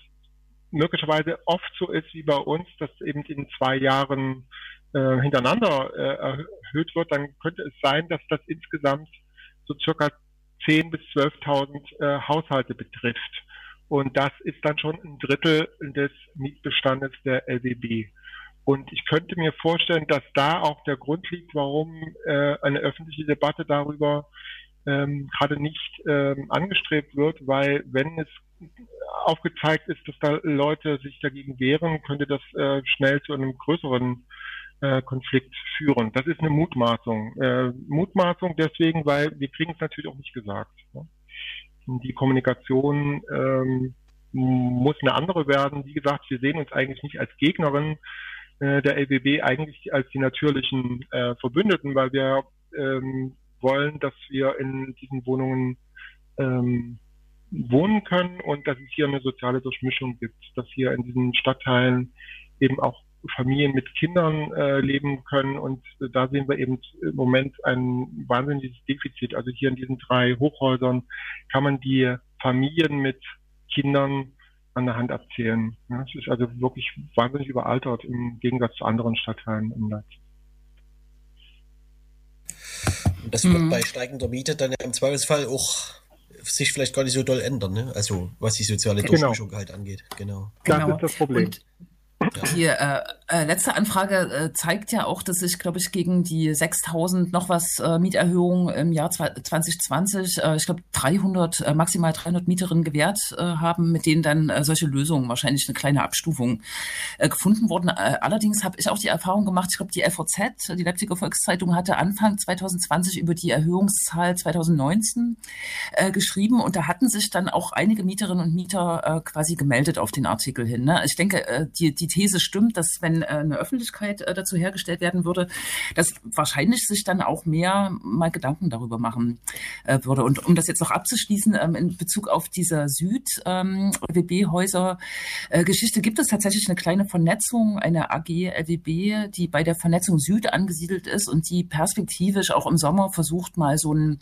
möglicherweise oft so ist wie bei uns, dass eben in zwei Jahren äh, hintereinander äh, erhöht wird, dann könnte es sein, dass das insgesamt so circa 10.000 bis 12.000 äh, Haushalte betrifft. Und das ist dann schon ein Drittel des Mietbestandes der LWB. Und ich könnte mir vorstellen, dass da auch der Grund liegt, warum äh, eine öffentliche Debatte darüber ähm, gerade nicht ähm, angestrebt wird, weil wenn es aufgezeigt ist, dass da Leute sich dagegen wehren, könnte das äh, schnell zu einem größeren äh, Konflikt führen. Das ist eine Mutmaßung. Äh, Mutmaßung deswegen, weil wir kriegen es natürlich auch nicht gesagt. Ne? Die Kommunikation ähm, muss eine andere werden. Wie gesagt, wir sehen uns eigentlich nicht als Gegnerin äh, der LBB, eigentlich als die natürlichen äh, Verbündeten, weil wir ähm, wollen, dass wir in diesen Wohnungen ähm, wohnen können und dass es hier eine soziale Durchmischung gibt, dass hier in diesen Stadtteilen eben auch Familien mit Kindern äh, leben können und äh, da sehen wir eben im Moment ein wahnsinniges Defizit. Also hier in diesen drei Hochhäusern kann man die Familien mit Kindern an der Hand abzählen. Ja, es ist also wirklich wahnsinnig überaltert im Gegensatz zu anderen Stadtteilen in Leipzig. Und das wird mhm. bei steigender Miete dann im Zweifelsfall auch sich vielleicht gar nicht so doll ändern, ne? Also was die soziale genau. Durchmischung halt angeht. Genau. Das genau. ist das Problem. Und Die äh, äh, letzte Anfrage äh, zeigt ja auch, dass sich, glaube ich, gegen die 6000 noch was äh, Mieterhöhung im Jahr 2020, äh, ich glaube 300, äh, maximal 300 Mieterinnen gewährt äh, haben, mit denen dann äh, solche Lösungen, wahrscheinlich eine kleine Abstufung, äh, gefunden wurden. Äh, allerdings habe ich auch die Erfahrung gemacht, ich glaube, die FOZ, die Leipziger Volkszeitung, hatte Anfang 2020 über die Erhöhungszahl 2019 äh, geschrieben und da hatten sich dann auch einige Mieterinnen und Mieter äh, quasi gemeldet auf den Artikel hin. Ne? Ich denke, äh, die, die These stimmt, dass wenn äh, eine Öffentlichkeit äh, dazu hergestellt werden würde, dass wahrscheinlich sich dann auch mehr mal Gedanken darüber machen äh, würde. Und um das jetzt noch abzuschließen, ähm, in Bezug auf diese Süd-WB-Häuser-Geschichte ähm, gibt es tatsächlich eine kleine Vernetzung, eine AG LWB, die bei der Vernetzung Süd angesiedelt ist und die perspektivisch auch im Sommer versucht, mal so einen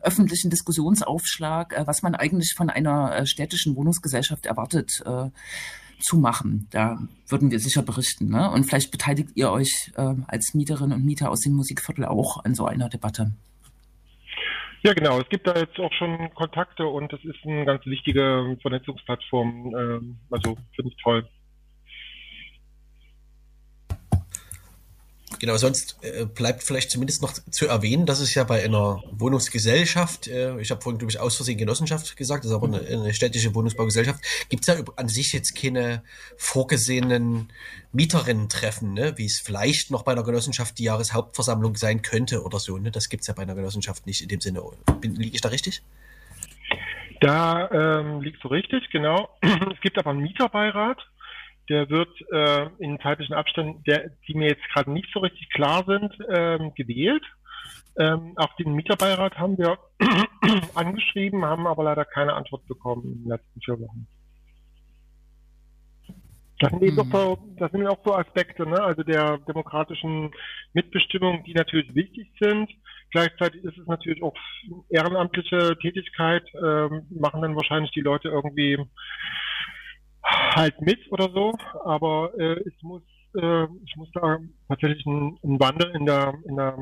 öffentlichen Diskussionsaufschlag, was man eigentlich von einer städtischen Wohnungsgesellschaft erwartet, zu machen. Da würden wir sicher berichten. Ne? Und vielleicht beteiligt ihr euch äh, als Mieterinnen und Mieter aus dem Musikviertel auch an so einer Debatte. Ja, genau. Es gibt da jetzt auch schon Kontakte und es ist eine ganz wichtige Vernetzungsplattform. Ähm, also finde ich toll. Genau, sonst äh, bleibt vielleicht zumindest noch zu erwähnen, dass es ja bei einer Wohnungsgesellschaft, äh, ich habe vorhin, glaube ich, aus Versehen Genossenschaft gesagt, das ist aber eine, eine städtische Wohnungsbaugesellschaft, gibt es ja an sich jetzt keine vorgesehenen Mieterinnen-Treffen, ne? wie es vielleicht noch bei einer Genossenschaft die Jahreshauptversammlung sein könnte oder so. Ne? Das gibt es ja bei einer Genossenschaft nicht in dem Sinne. Liege ich da richtig? Da ähm, liegst du richtig, genau. Es gibt aber einen Mieterbeirat, der wird äh, in zeitlichen Abständen, der, die mir jetzt gerade nicht so richtig klar sind, ähm, gewählt. Ähm, auch den Mieterbeirat haben wir angeschrieben, haben aber leider keine Antwort bekommen in den letzten vier Wochen. Das sind, eben mhm. so, das sind auch so Aspekte, ne? also der demokratischen Mitbestimmung, die natürlich wichtig sind. Gleichzeitig ist es natürlich auch ehrenamtliche Tätigkeit, ähm, machen dann wahrscheinlich die Leute irgendwie halt mit oder so, aber äh, es muss, äh, ich muss da tatsächlich ein, ein Wandel in der, in der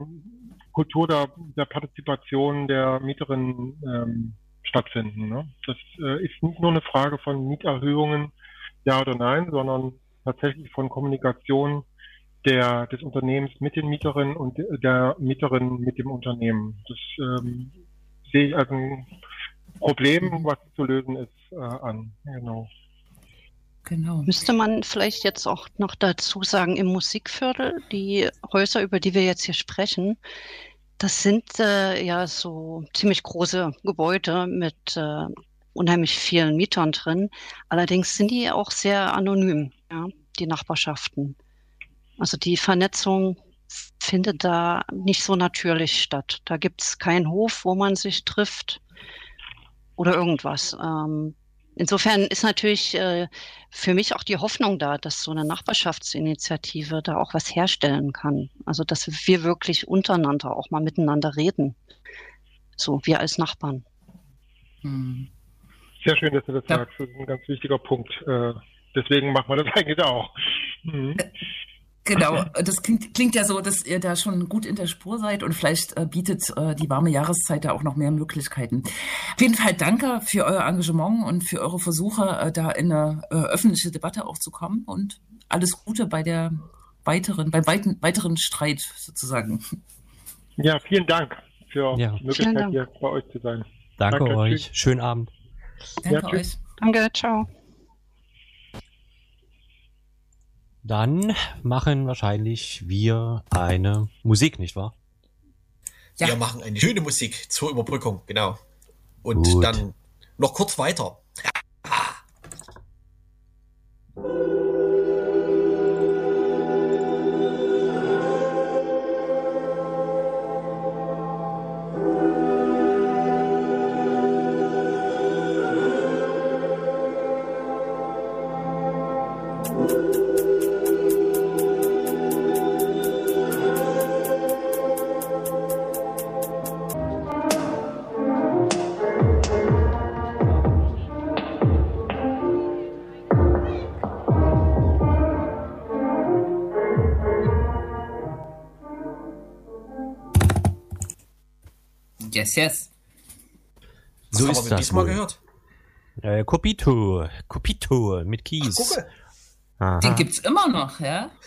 Kultur der, der Partizipation der Mieterinnen ähm, stattfinden. Ne? Das äh, ist nicht nur eine Frage von Mieterhöhungen, ja oder nein, sondern tatsächlich von Kommunikation der, des Unternehmens mit den Mieterinnen und der Mieterin mit dem Unternehmen. Das ähm, sehe ich als ein Problem, was zu lösen ist, äh, an. Genau. Genau. Müsste man vielleicht jetzt auch noch dazu sagen, im Musikviertel, die Häuser, über die wir jetzt hier sprechen, das sind äh, ja so ziemlich große Gebäude mit äh, unheimlich vielen Mietern drin. Allerdings sind die auch sehr anonym, ja, die Nachbarschaften. Also die Vernetzung findet da nicht so natürlich statt. Da gibt es keinen Hof, wo man sich trifft oder irgendwas. Ähm, Insofern ist natürlich äh, für mich auch die Hoffnung da, dass so eine Nachbarschaftsinitiative da auch was herstellen kann. Also dass wir wirklich untereinander auch mal miteinander reden. So, wir als Nachbarn. Hm. Sehr schön, dass du das ja. sagst. Das ist ein ganz wichtiger Punkt. Äh, deswegen machen wir das eigentlich auch. Mhm. Genau, das klingt, klingt ja so, dass ihr da schon gut in der Spur seid und vielleicht äh, bietet äh, die warme Jahreszeit da auch noch mehr Möglichkeiten. Auf jeden Fall danke für euer Engagement und für eure Versuche, äh, da in eine äh, öffentliche Debatte auch zu kommen und alles Gute bei der weiteren, beim weiten, weiteren Streit sozusagen. Ja, vielen Dank für ja. die Möglichkeit, hier bei euch zu sein. Danke, Danke euch. Tschüss. Schönen Abend. Danke ja, euch. Danke, ciao. Dann machen wahrscheinlich wir eine Musik, nicht wahr? Ja. Wir machen eine schöne Musik zur Überbrückung, genau. Und Gut. dann noch kurz weiter. Yes, yes. So ist das diesmal gehört. Äh, Copito, Copito mit Kies. Ach. Den gibt's immer noch, ja?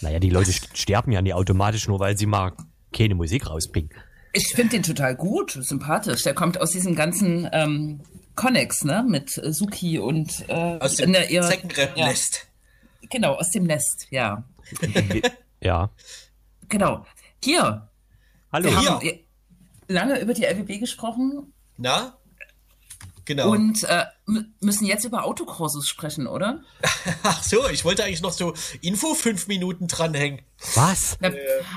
Naja, die Leute st- sterben ja nicht automatisch, nur weil sie mal keine Musik rausbringen. Ich finde den total gut, sympathisch. Der kommt aus diesem ganzen ähm, Connex, ne? Mit äh, Suki und äh, Aus dem in der- eher- Zeckenrep-Nest. Ja, genau, aus dem Nest, ja. Ja. Genau. Hier, Hallo. wir Hier. haben lange über die LWB gesprochen Na? Genau. und äh, müssen jetzt über Autokursus sprechen, oder? Ach so, ich wollte eigentlich noch so Info fünf Minuten dranhängen. Was? Na,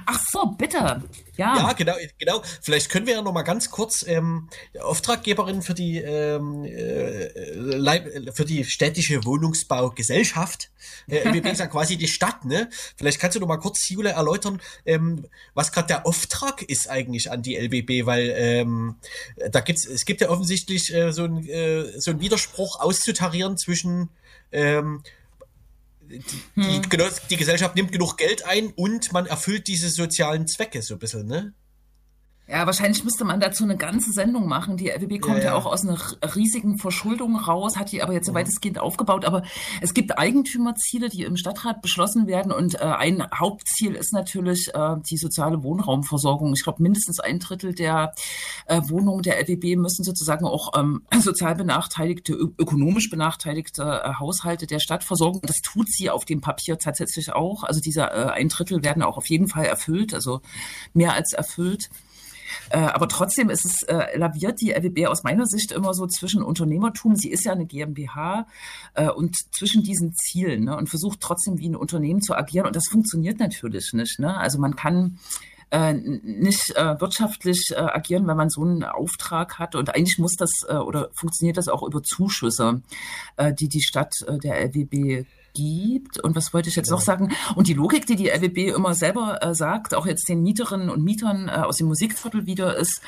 Ach so, bitte. Ja. Ja, genau, genau. Vielleicht können wir ja noch mal ganz kurz ähm, Auftraggeberin für die ähm, äh, für die städtische Wohnungsbaugesellschaft, äh, LWB ist ja quasi die Stadt, ne? Vielleicht kannst du noch mal kurz Jule erläutern, ähm, was gerade der Auftrag ist eigentlich an die LWB, weil ähm, da gibt's es gibt ja offensichtlich äh, so ein äh, so ein Widerspruch auszutarieren zwischen ähm, die, die, genau, die Gesellschaft nimmt genug Geld ein und man erfüllt diese sozialen Zwecke so ein bisschen, ne? Ja, wahrscheinlich müsste man dazu eine ganze Sendung machen. Die LWB kommt Ja, ja, ja. auch aus einer riesigen Verschuldung raus, hat die aber jetzt so weitestgehend aufgebaut. Aber es gibt Eigentümerziele, die im Stadtrat beschlossen werden. Und äh, ein Hauptziel ist natürlich äh, die soziale Wohnraumversorgung. Ich glaube, mindestens ein Drittel der äh, Wohnungen der LWB müssen sozusagen auch ähm, sozial benachteiligte, ökonomisch benachteiligte äh, Haushalte der Stadt versorgen. Das tut sie auf dem Papier tatsächlich auch. Also diese äh, ein Drittel werden auch auf jeden Fall erfüllt, also mehr als erfüllt. Äh, aber trotzdem ist es, äh, laviert die LWB aus meiner Sicht immer so zwischen Unternehmertum, sie ist ja eine GmbH, äh, und zwischen diesen Zielen ne, und versucht trotzdem wie ein Unternehmen zu agieren. Und das funktioniert natürlich nicht. Ne? Also man kann äh, nicht äh, wirtschaftlich äh, agieren, wenn man so einen Auftrag hat. Und eigentlich muss das äh, oder funktioniert das auch über Zuschüsse, äh, die die Stadt äh, der LWB gibt. Und was wollte ich jetzt noch sagen? Und die Logik, die die LWB immer selber äh, sagt, auch jetzt den Mieterinnen und Mietern äh, aus dem Musikviertel wieder, ist,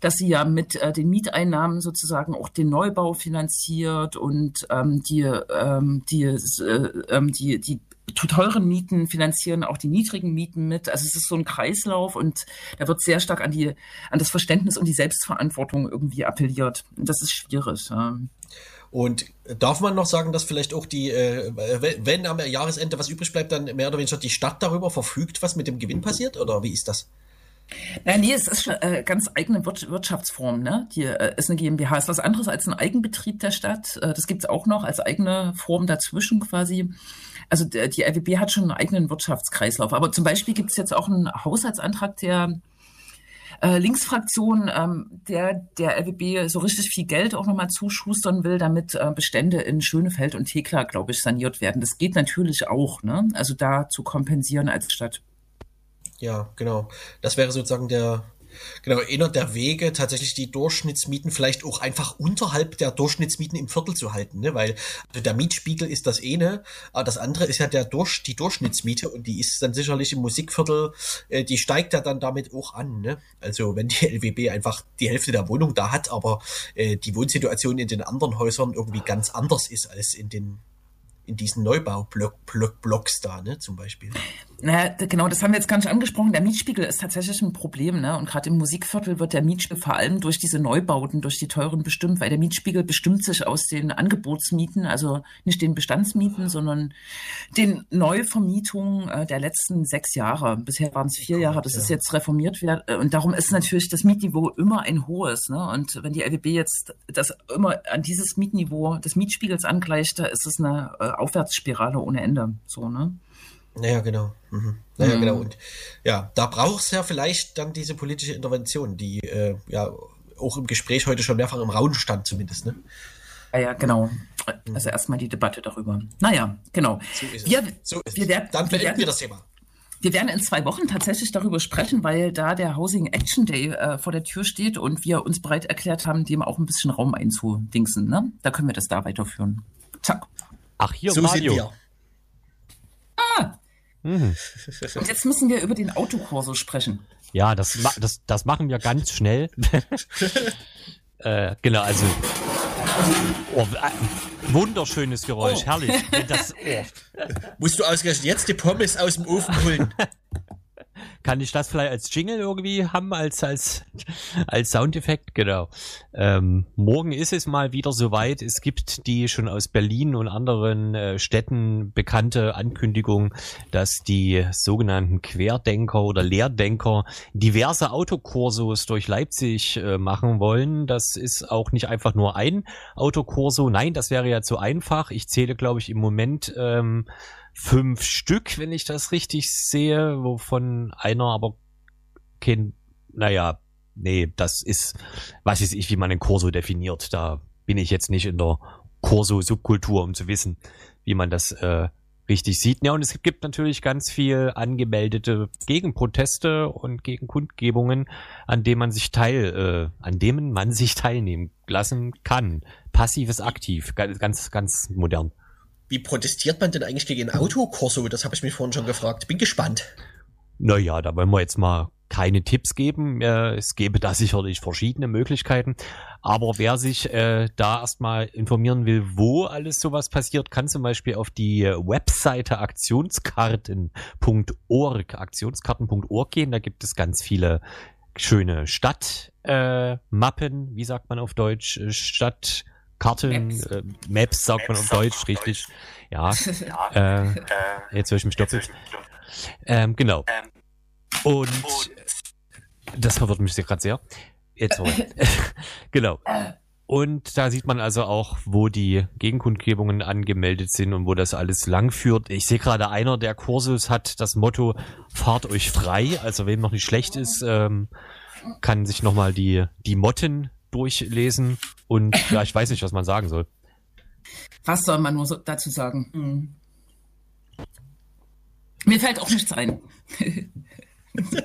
dass sie ja mit äh, den Mieteinnahmen sozusagen auch den Neubau finanziert und ähm, die, ähm, die, äh, ähm, die, die teuren Mieten finanzieren auch die niedrigen Mieten mit. Also es ist so ein Kreislauf und da wird sehr stark an die, an das Verständnis und die Selbstverantwortung irgendwie appelliert. Und das ist schwierig. Ja. Und darf man noch sagen, dass vielleicht auch die, äh, wenn- am Jahresende was übrig bleibt, dann mehr oder weniger die Stadt darüber verfügt, was mit dem Gewinn passiert? Oder wie ist das? Nein, es ist schon äh, ganz eigene Wir- Wirtschaftsform, ne? Die äh, ist eine GmbH, ist was anderes als ein Eigenbetrieb der Stadt. Äh, das gibt's auch noch als eigene Form dazwischen quasi. Also die RWB hat schon einen eigenen Wirtschaftskreislauf. Aber zum Beispiel gibt's jetzt auch einen Haushaltsantrag der äh, Linksfraktion, ähm, der der RWB so richtig viel Geld auch nochmal zuschustern will, damit äh, Bestände in Schönefeld und Thekla, glaube ich, saniert werden. Das geht natürlich auch, ne? Also da zu kompensieren als Stadt. Ja, genau. Das wäre sozusagen der, genau, einer der Wege, tatsächlich die Durchschnittsmieten vielleicht auch einfach unterhalb der Durchschnittsmieten im Viertel zu halten, ne? Weil also der Mietspiegel ist das eine, aber das andere ist ja der Durch, die Durchschnittsmiete und die ist dann sicherlich im Musikviertel, äh, die steigt ja dann damit auch an, ne? Also wenn die LWB einfach die Hälfte der Wohnung da hat, aber äh, die Wohnsituation in den anderen Häusern irgendwie ganz anders ist als in den in diesen Neubau-Blocks da, ne, zum Beispiel. Naja, genau, das haben wir jetzt gar nicht angesprochen. Der Mietspiegel ist tatsächlich ein Problem, ne? Und gerade im Musikviertel wird der Mietspiegel vor allem durch diese Neubauten, durch die teuren bestimmt, weil der Mietspiegel bestimmt sich aus den Angebotsmieten, also nicht den Bestandsmieten, sondern den Neuvermietungen äh, der letzten sechs Jahre. Bisher waren es vier Jahre, das ist jetzt reformiert werden. Äh, Und darum ist natürlich das Mietniveau immer ein hohes. Ne? Und wenn die LWB jetzt das immer an dieses Mietniveau des Mietspiegels angleicht, da ist es eine äh, Aufwärtsspirale ohne Ende. So, ne? Naja, genau. Mhm. Naja, Mhm. genau. Und ja, da braucht es ja vielleicht dann diese politische Intervention, die äh, ja auch im Gespräch heute schon mehrfach im Raum stand, zumindest. Ne? Ja, ja, genau. Also erstmal die Debatte darüber. Naja, genau. So ist Wir, es. So ist wir es. werden- Dann wir beenden werden- wir das Thema. wir werden in zwei Wochen tatsächlich darüber sprechen, weil da der Housing Action Day äh, vor der Tür steht und wir uns bereit erklärt haben, dem auch ein bisschen Raum einzudingsen. Ne? Da können wir das da weiterführen. Zack. Ach, hier so Radio. Wir. Und jetzt müssen wir über den Autokursus sprechen. Ja, das, das, das machen wir ganz schnell. äh, genau, also. Oh, äh, wunderschönes Geräusch, Oh. herrlich. Das, oh, Musst du ausgerechnet jetzt die Pommes aus dem Ofen holen? kann ich das vielleicht als Jingle irgendwie haben, als, als, als Soundeffekt? Genau. Ähm, morgen ist es mal wieder soweit. Es gibt die schon aus Berlin und anderen äh, Städten bekannte Ankündigung, dass die sogenannten Querdenker oder Lehrdenker diverse Autokursos durch Leipzig äh, machen wollen. Das ist auch nicht einfach nur ein Autokurso. Nein, das wäre ja zu einfach. Ich zähle, glaube ich, im Moment ähm, fünf Stück, wenn ich das richtig sehe, wovon einer aber kein, naja, nee, das ist, was weiß ich, wie man einen Kurso definiert. Da bin ich jetzt nicht in der Kurso-Subkultur, um zu wissen, wie man das äh, richtig sieht. Ja, und es gibt natürlich ganz viel angemeldete Gegenproteste und Gegenkundgebungen, an denen man sich teil, äh, an denen man sich teilnehmen lassen kann. Passives aktiv, ganz, ganz modern. Wie protestiert man denn eigentlich gegen Autokorso? Das habe ich mich vorhin schon gefragt. Bin gespannt. Naja, da wollen wir jetzt mal keine Tipps geben. Äh, es gäbe da sicherlich verschiedene Möglichkeiten. Aber wer sich äh, da erstmal informieren will, wo alles sowas passiert, kann zum Beispiel auf die Webseite aktionskarten.org, aktionskarten.org gehen. Da gibt es ganz viele schöne Stadtmappen, äh, wie sagt man auf Deutsch, Stadt Karten, Maps, äh, Maps sagt Maps man auf Deutsch, richtig. Deutsch. Ja. äh, jetzt höre ich mich doppelt. Ähm, genau. Ähm, und das verwirrt mich gerade sehr. Jetzt genau. Und da sieht man also auch, wo die Gegenkundgebungen angemeldet sind und wo das alles lang führt. Ich sehe gerade, einer der Kurses hat das Motto, fahrt euch frei. Also wem noch nicht schlecht ist, ähm, kann sich nochmal die, die Motten durchlesen und ja, ich weiß nicht, was man sagen soll. Was soll man nur so dazu sagen? Hm. Mir fällt auch nichts ein.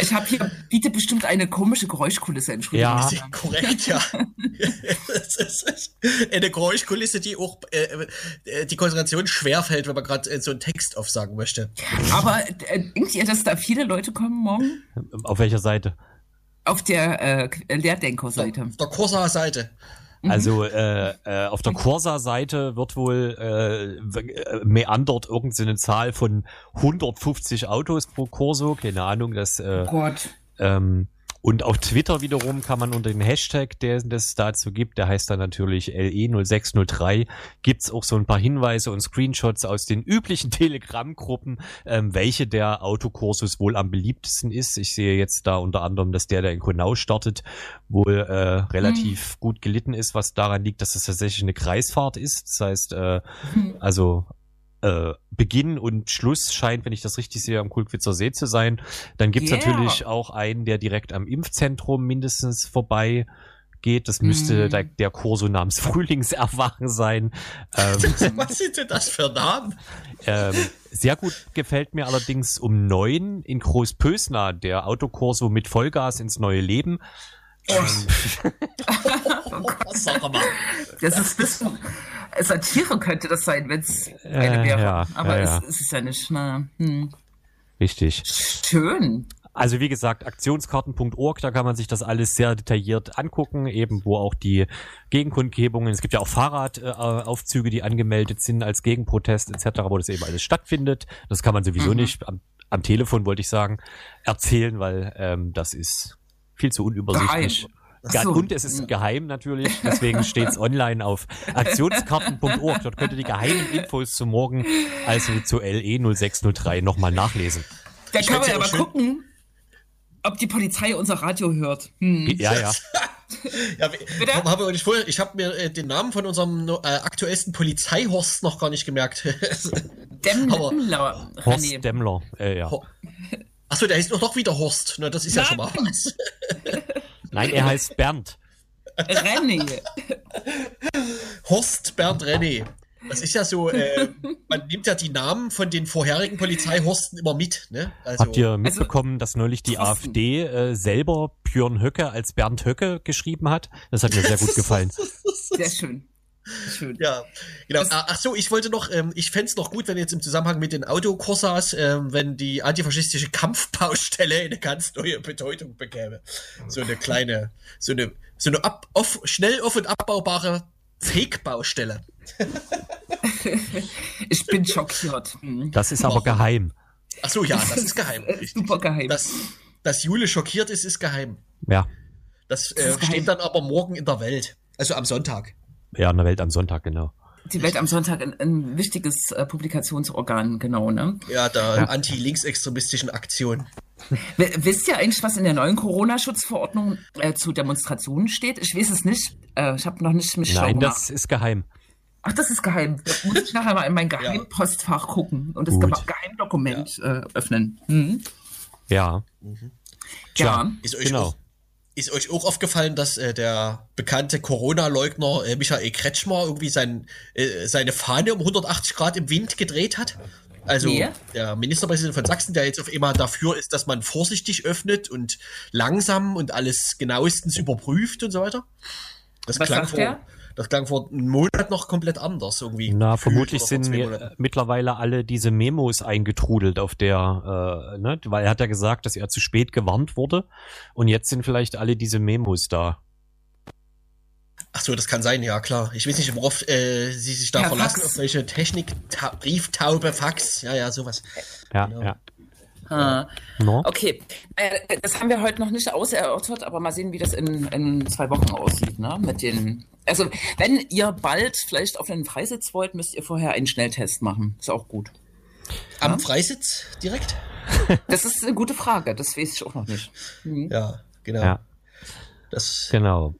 Ich habe hier, bietet bestimmt eine komische Geräuschkulisse, Entschuldigung. Ja, korrekt, ja. das ist eine Geräuschkulisse, die auch äh, äh, die Konzentration schwerfällt, wenn man gerade äh, so einen Text aufsagen möchte. Aber äh, denkt ihr, dass da viele Leute kommen morgen? Auf welcher Seite? Auf der äh, Lehrdenker-Seite. Auf der Corsa-Seite. Mhm. Also äh, äh, auf der Corsa-Seite wird wohl äh, meandert irgendeine Zahl von 150 Autos pro Corso, keine Ahnung, das äh, oh Gott. Ähm, und auf Twitter wiederum kann man unter dem Hashtag, der es dazu gibt, der heißt dann natürlich LE0603, gibt's auch so ein paar Hinweise und Screenshots aus den üblichen Telegram-Gruppen, ähm, welche der Autokursus wohl am beliebtesten ist. Ich sehe jetzt da unter anderem, dass der, der in Konau startet, wohl äh, relativ mhm. gut gelitten ist, was daran liegt, dass es tatsächlich eine Kreisfahrt ist. Das heißt, äh, mhm. also äh, Beginn und Schluss scheint, wenn ich das richtig sehe, am Kulkwitzer See zu sein. Dann gibt's yeah. natürlich auch einen, der direkt am Impfzentrum mindestens vorbei geht. Das müsste mm. der, der Kurso namens Frühlingserwachen sein. Ähm, Was sind denn das für Namen? Ähm, sehr gut gefällt mir allerdings um neun in Großpösna, der Autokurso mit Vollgas ins neue Leben. Oh. Das ist das, Satire könnte das sein, wenn es eine wäre. Ja, Aber ja, es, es, ist ja nicht. Na, hm. Richtig. Schön. Also wie gesagt, aktionskarten.org, da kann man sich das alles sehr detailliert angucken, eben wo auch die Gegenkundgebungen, es gibt ja auch Fahrradaufzüge, die angemeldet sind als Gegenprotest etc., wo das eben alles stattfindet. Das kann man sowieso mhm. nicht am, am, Telefon, wollte ich sagen, erzählen, weil ähm, das ist viel zu unübersichtlich. Geheim. So. Und es ist geheim natürlich, deswegen steht es online auf aktionskarten.org. Dort könnt ihr die geheimen Infos zu morgen, also zu LE 0603, nochmal nachlesen. Da kann man aber schön. gucken, ob die Polizei unser Radio hört. Hm. Ja, ja. ja warum habe ich vorher, ich habe mir äh, den Namen von unserem äh, aktuellsten Polizeihorst noch gar nicht gemerkt. Demmler. Horst Demmler, äh, ja. Achso, der heißt doch wieder Horst. Na, das ist ja, ja schon mal was. Nein, er heißt Bernd. René. Horst Bernd René. Das ist ja so, äh, man nimmt ja die Namen von den vorherigen Polizeihorsten immer mit. Ne? Also, Habt ihr mitbekommen, also, dass neulich die Thorsten. AfD äh, selber Björn Höcke als Bernd Höcke geschrieben hat? Das hat mir sehr gut gefallen. Sehr schön. Schön. Ja, genau. Das Ach so, ich wollte noch, ähm, ich fände es noch gut, wenn jetzt im Zusammenhang mit den Autokorsas, ähm, wenn die antifaschistische Kampfbaustelle eine ganz neue Bedeutung bekäme. So eine kleine, so eine, so eine ab, off, schnell auf- und abbaubare Fake-Baustelle. ich bin schockiert. Das ist aber geheim. Ach so, ja, das ist geheim. Super geheim. Dass, dass Jule schockiert ist, ist geheim. Ja. Das, Das äh, geheim. steht dann aber morgen in der Welt. Also am Sonntag. Ja, in der Welt am Sonntag, genau. Die Welt am Sonntag ein, ein wichtiges äh, Publikationsorgan, genau, ne? Ja, der anti-linksextremistischen Aktion. W wisst ihr eigentlich, was in der neuen Corona-Schutzverordnung äh, zu Demonstrationen steht? Ich weiß es nicht. Äh, ich habe noch nicht mich Nein, das ist geheim. Ach, das ist geheim. Da muss ich nachher mal in mein Geheimpostfach gucken und das Gut. Ge Geheimdokument äh, öffnen. Mhm. Ja. Ja. Ist euch, Genau. Ist euch auch aufgefallen, dass äh, der bekannte Corona-Leugner äh, Michael Kretschmer irgendwie sein, äh, seine Fahne um 180 Grad im Wind gedreht hat? Also Nee. der Ministerpräsident von Sachsen, der jetzt auf einmal dafür ist, dass man vorsichtig öffnet und langsam und alles genauestens überprüft und so weiter. Das Was klang sagt vor, der? Das klang vor einem Monat noch komplett anders irgendwie. Na, vermutlich sind mittlerweile alle diese Memos eingetrudelt auf der, äh, ne, weil er hat ja gesagt, dass er zu spät gewarnt wurde und jetzt sind vielleicht alle diese Memos da. Ach so, das kann sein, ja klar. Ich weiß nicht, worauf äh, Sie sich da Ja, verlassen, Fax. auf welche Technik, Ta Brieftaube, Fax, ja, ja, sowas. Ja, Genau. ja. Ah, No? okay, äh, das haben wir heute noch nicht auserörtert, aber mal sehen, wie das in, in zwei Wochen aussieht. Ne? Mit den, also wenn ihr bald vielleicht auf einen Freisitz wollt, müsst ihr vorher einen Schnelltest machen. Ist auch gut. Am Freisitz direkt? Das ist eine gute Frage. Das weiß ich auch noch nicht. Mhm. Ja, genau. Ja, Das, genau.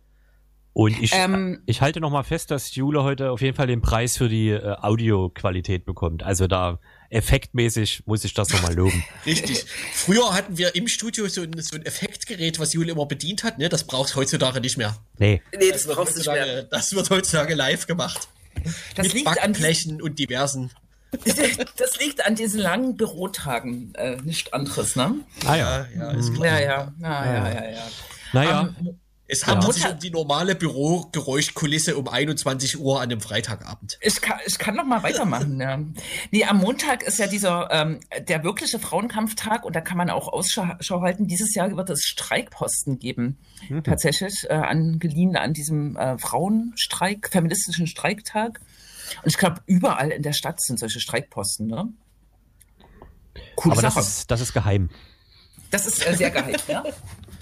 Und ich, Ähm, ich halte noch mal fest, dass Jule heute auf jeden Fall den Preis für die äh, Audioqualität bekommt. Also da effektmäßig muss ich das nochmal loben. richtig. Früher hatten wir im Studio so ein, so ein Effektgerät, was Jule immer bedient hat. Ne? Das braucht heutzutage nicht mehr. Nee, Nee, das wird brauchst du nicht mehr. heutzutage, das wird heutzutage live gemacht. Das Mit liegt, an, diesen- Backblechen und diversen. das liegt an diesen langen Bürotagen, äh, nicht anderes, ne? ah ja. Ja, ist klar. Ja, ja, ja, ja, ja. ja. Naja, Ähm, Es handelt Ja. sich um die normale Bürogeräuschkulisse um 21 Uhr an einem Freitagabend. Ich kann, ich kann noch mal weitermachen. ja. Nee, am Montag ist ja dieser ähm, der wirkliche Frauenkampftag und da kann man auch Ausschau halten. Dieses Jahr wird es Streikposten geben, tatsächlich äh, angeliehen an diesem äh, Frauenstreik, feministischen Streiktag. Und ich glaube, überall in der Stadt sind solche Streikposten. Ne? Coole aber das Sache. ist, das ist geheim. das ist äh, sehr geheim. ja?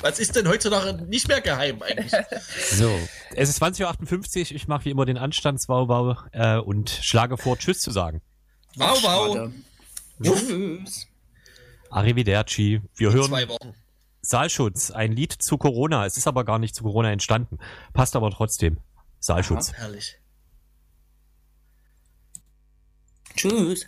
Was ist denn heutzutage nicht mehr geheim eigentlich? So, es ist 20.58 Uhr, ich mache wie immer den Anstandswaubau äh, und schlage vor, Tschüss zu sagen. Wow, wow. Tschüss. Arrivederci. Wir In hören zwei Wochen. Saalschutz, ein Lied zu Corona. Es ist aber gar nicht zu Corona entstanden. Passt aber trotzdem. Saalschutz. Herrlich. Tschüss.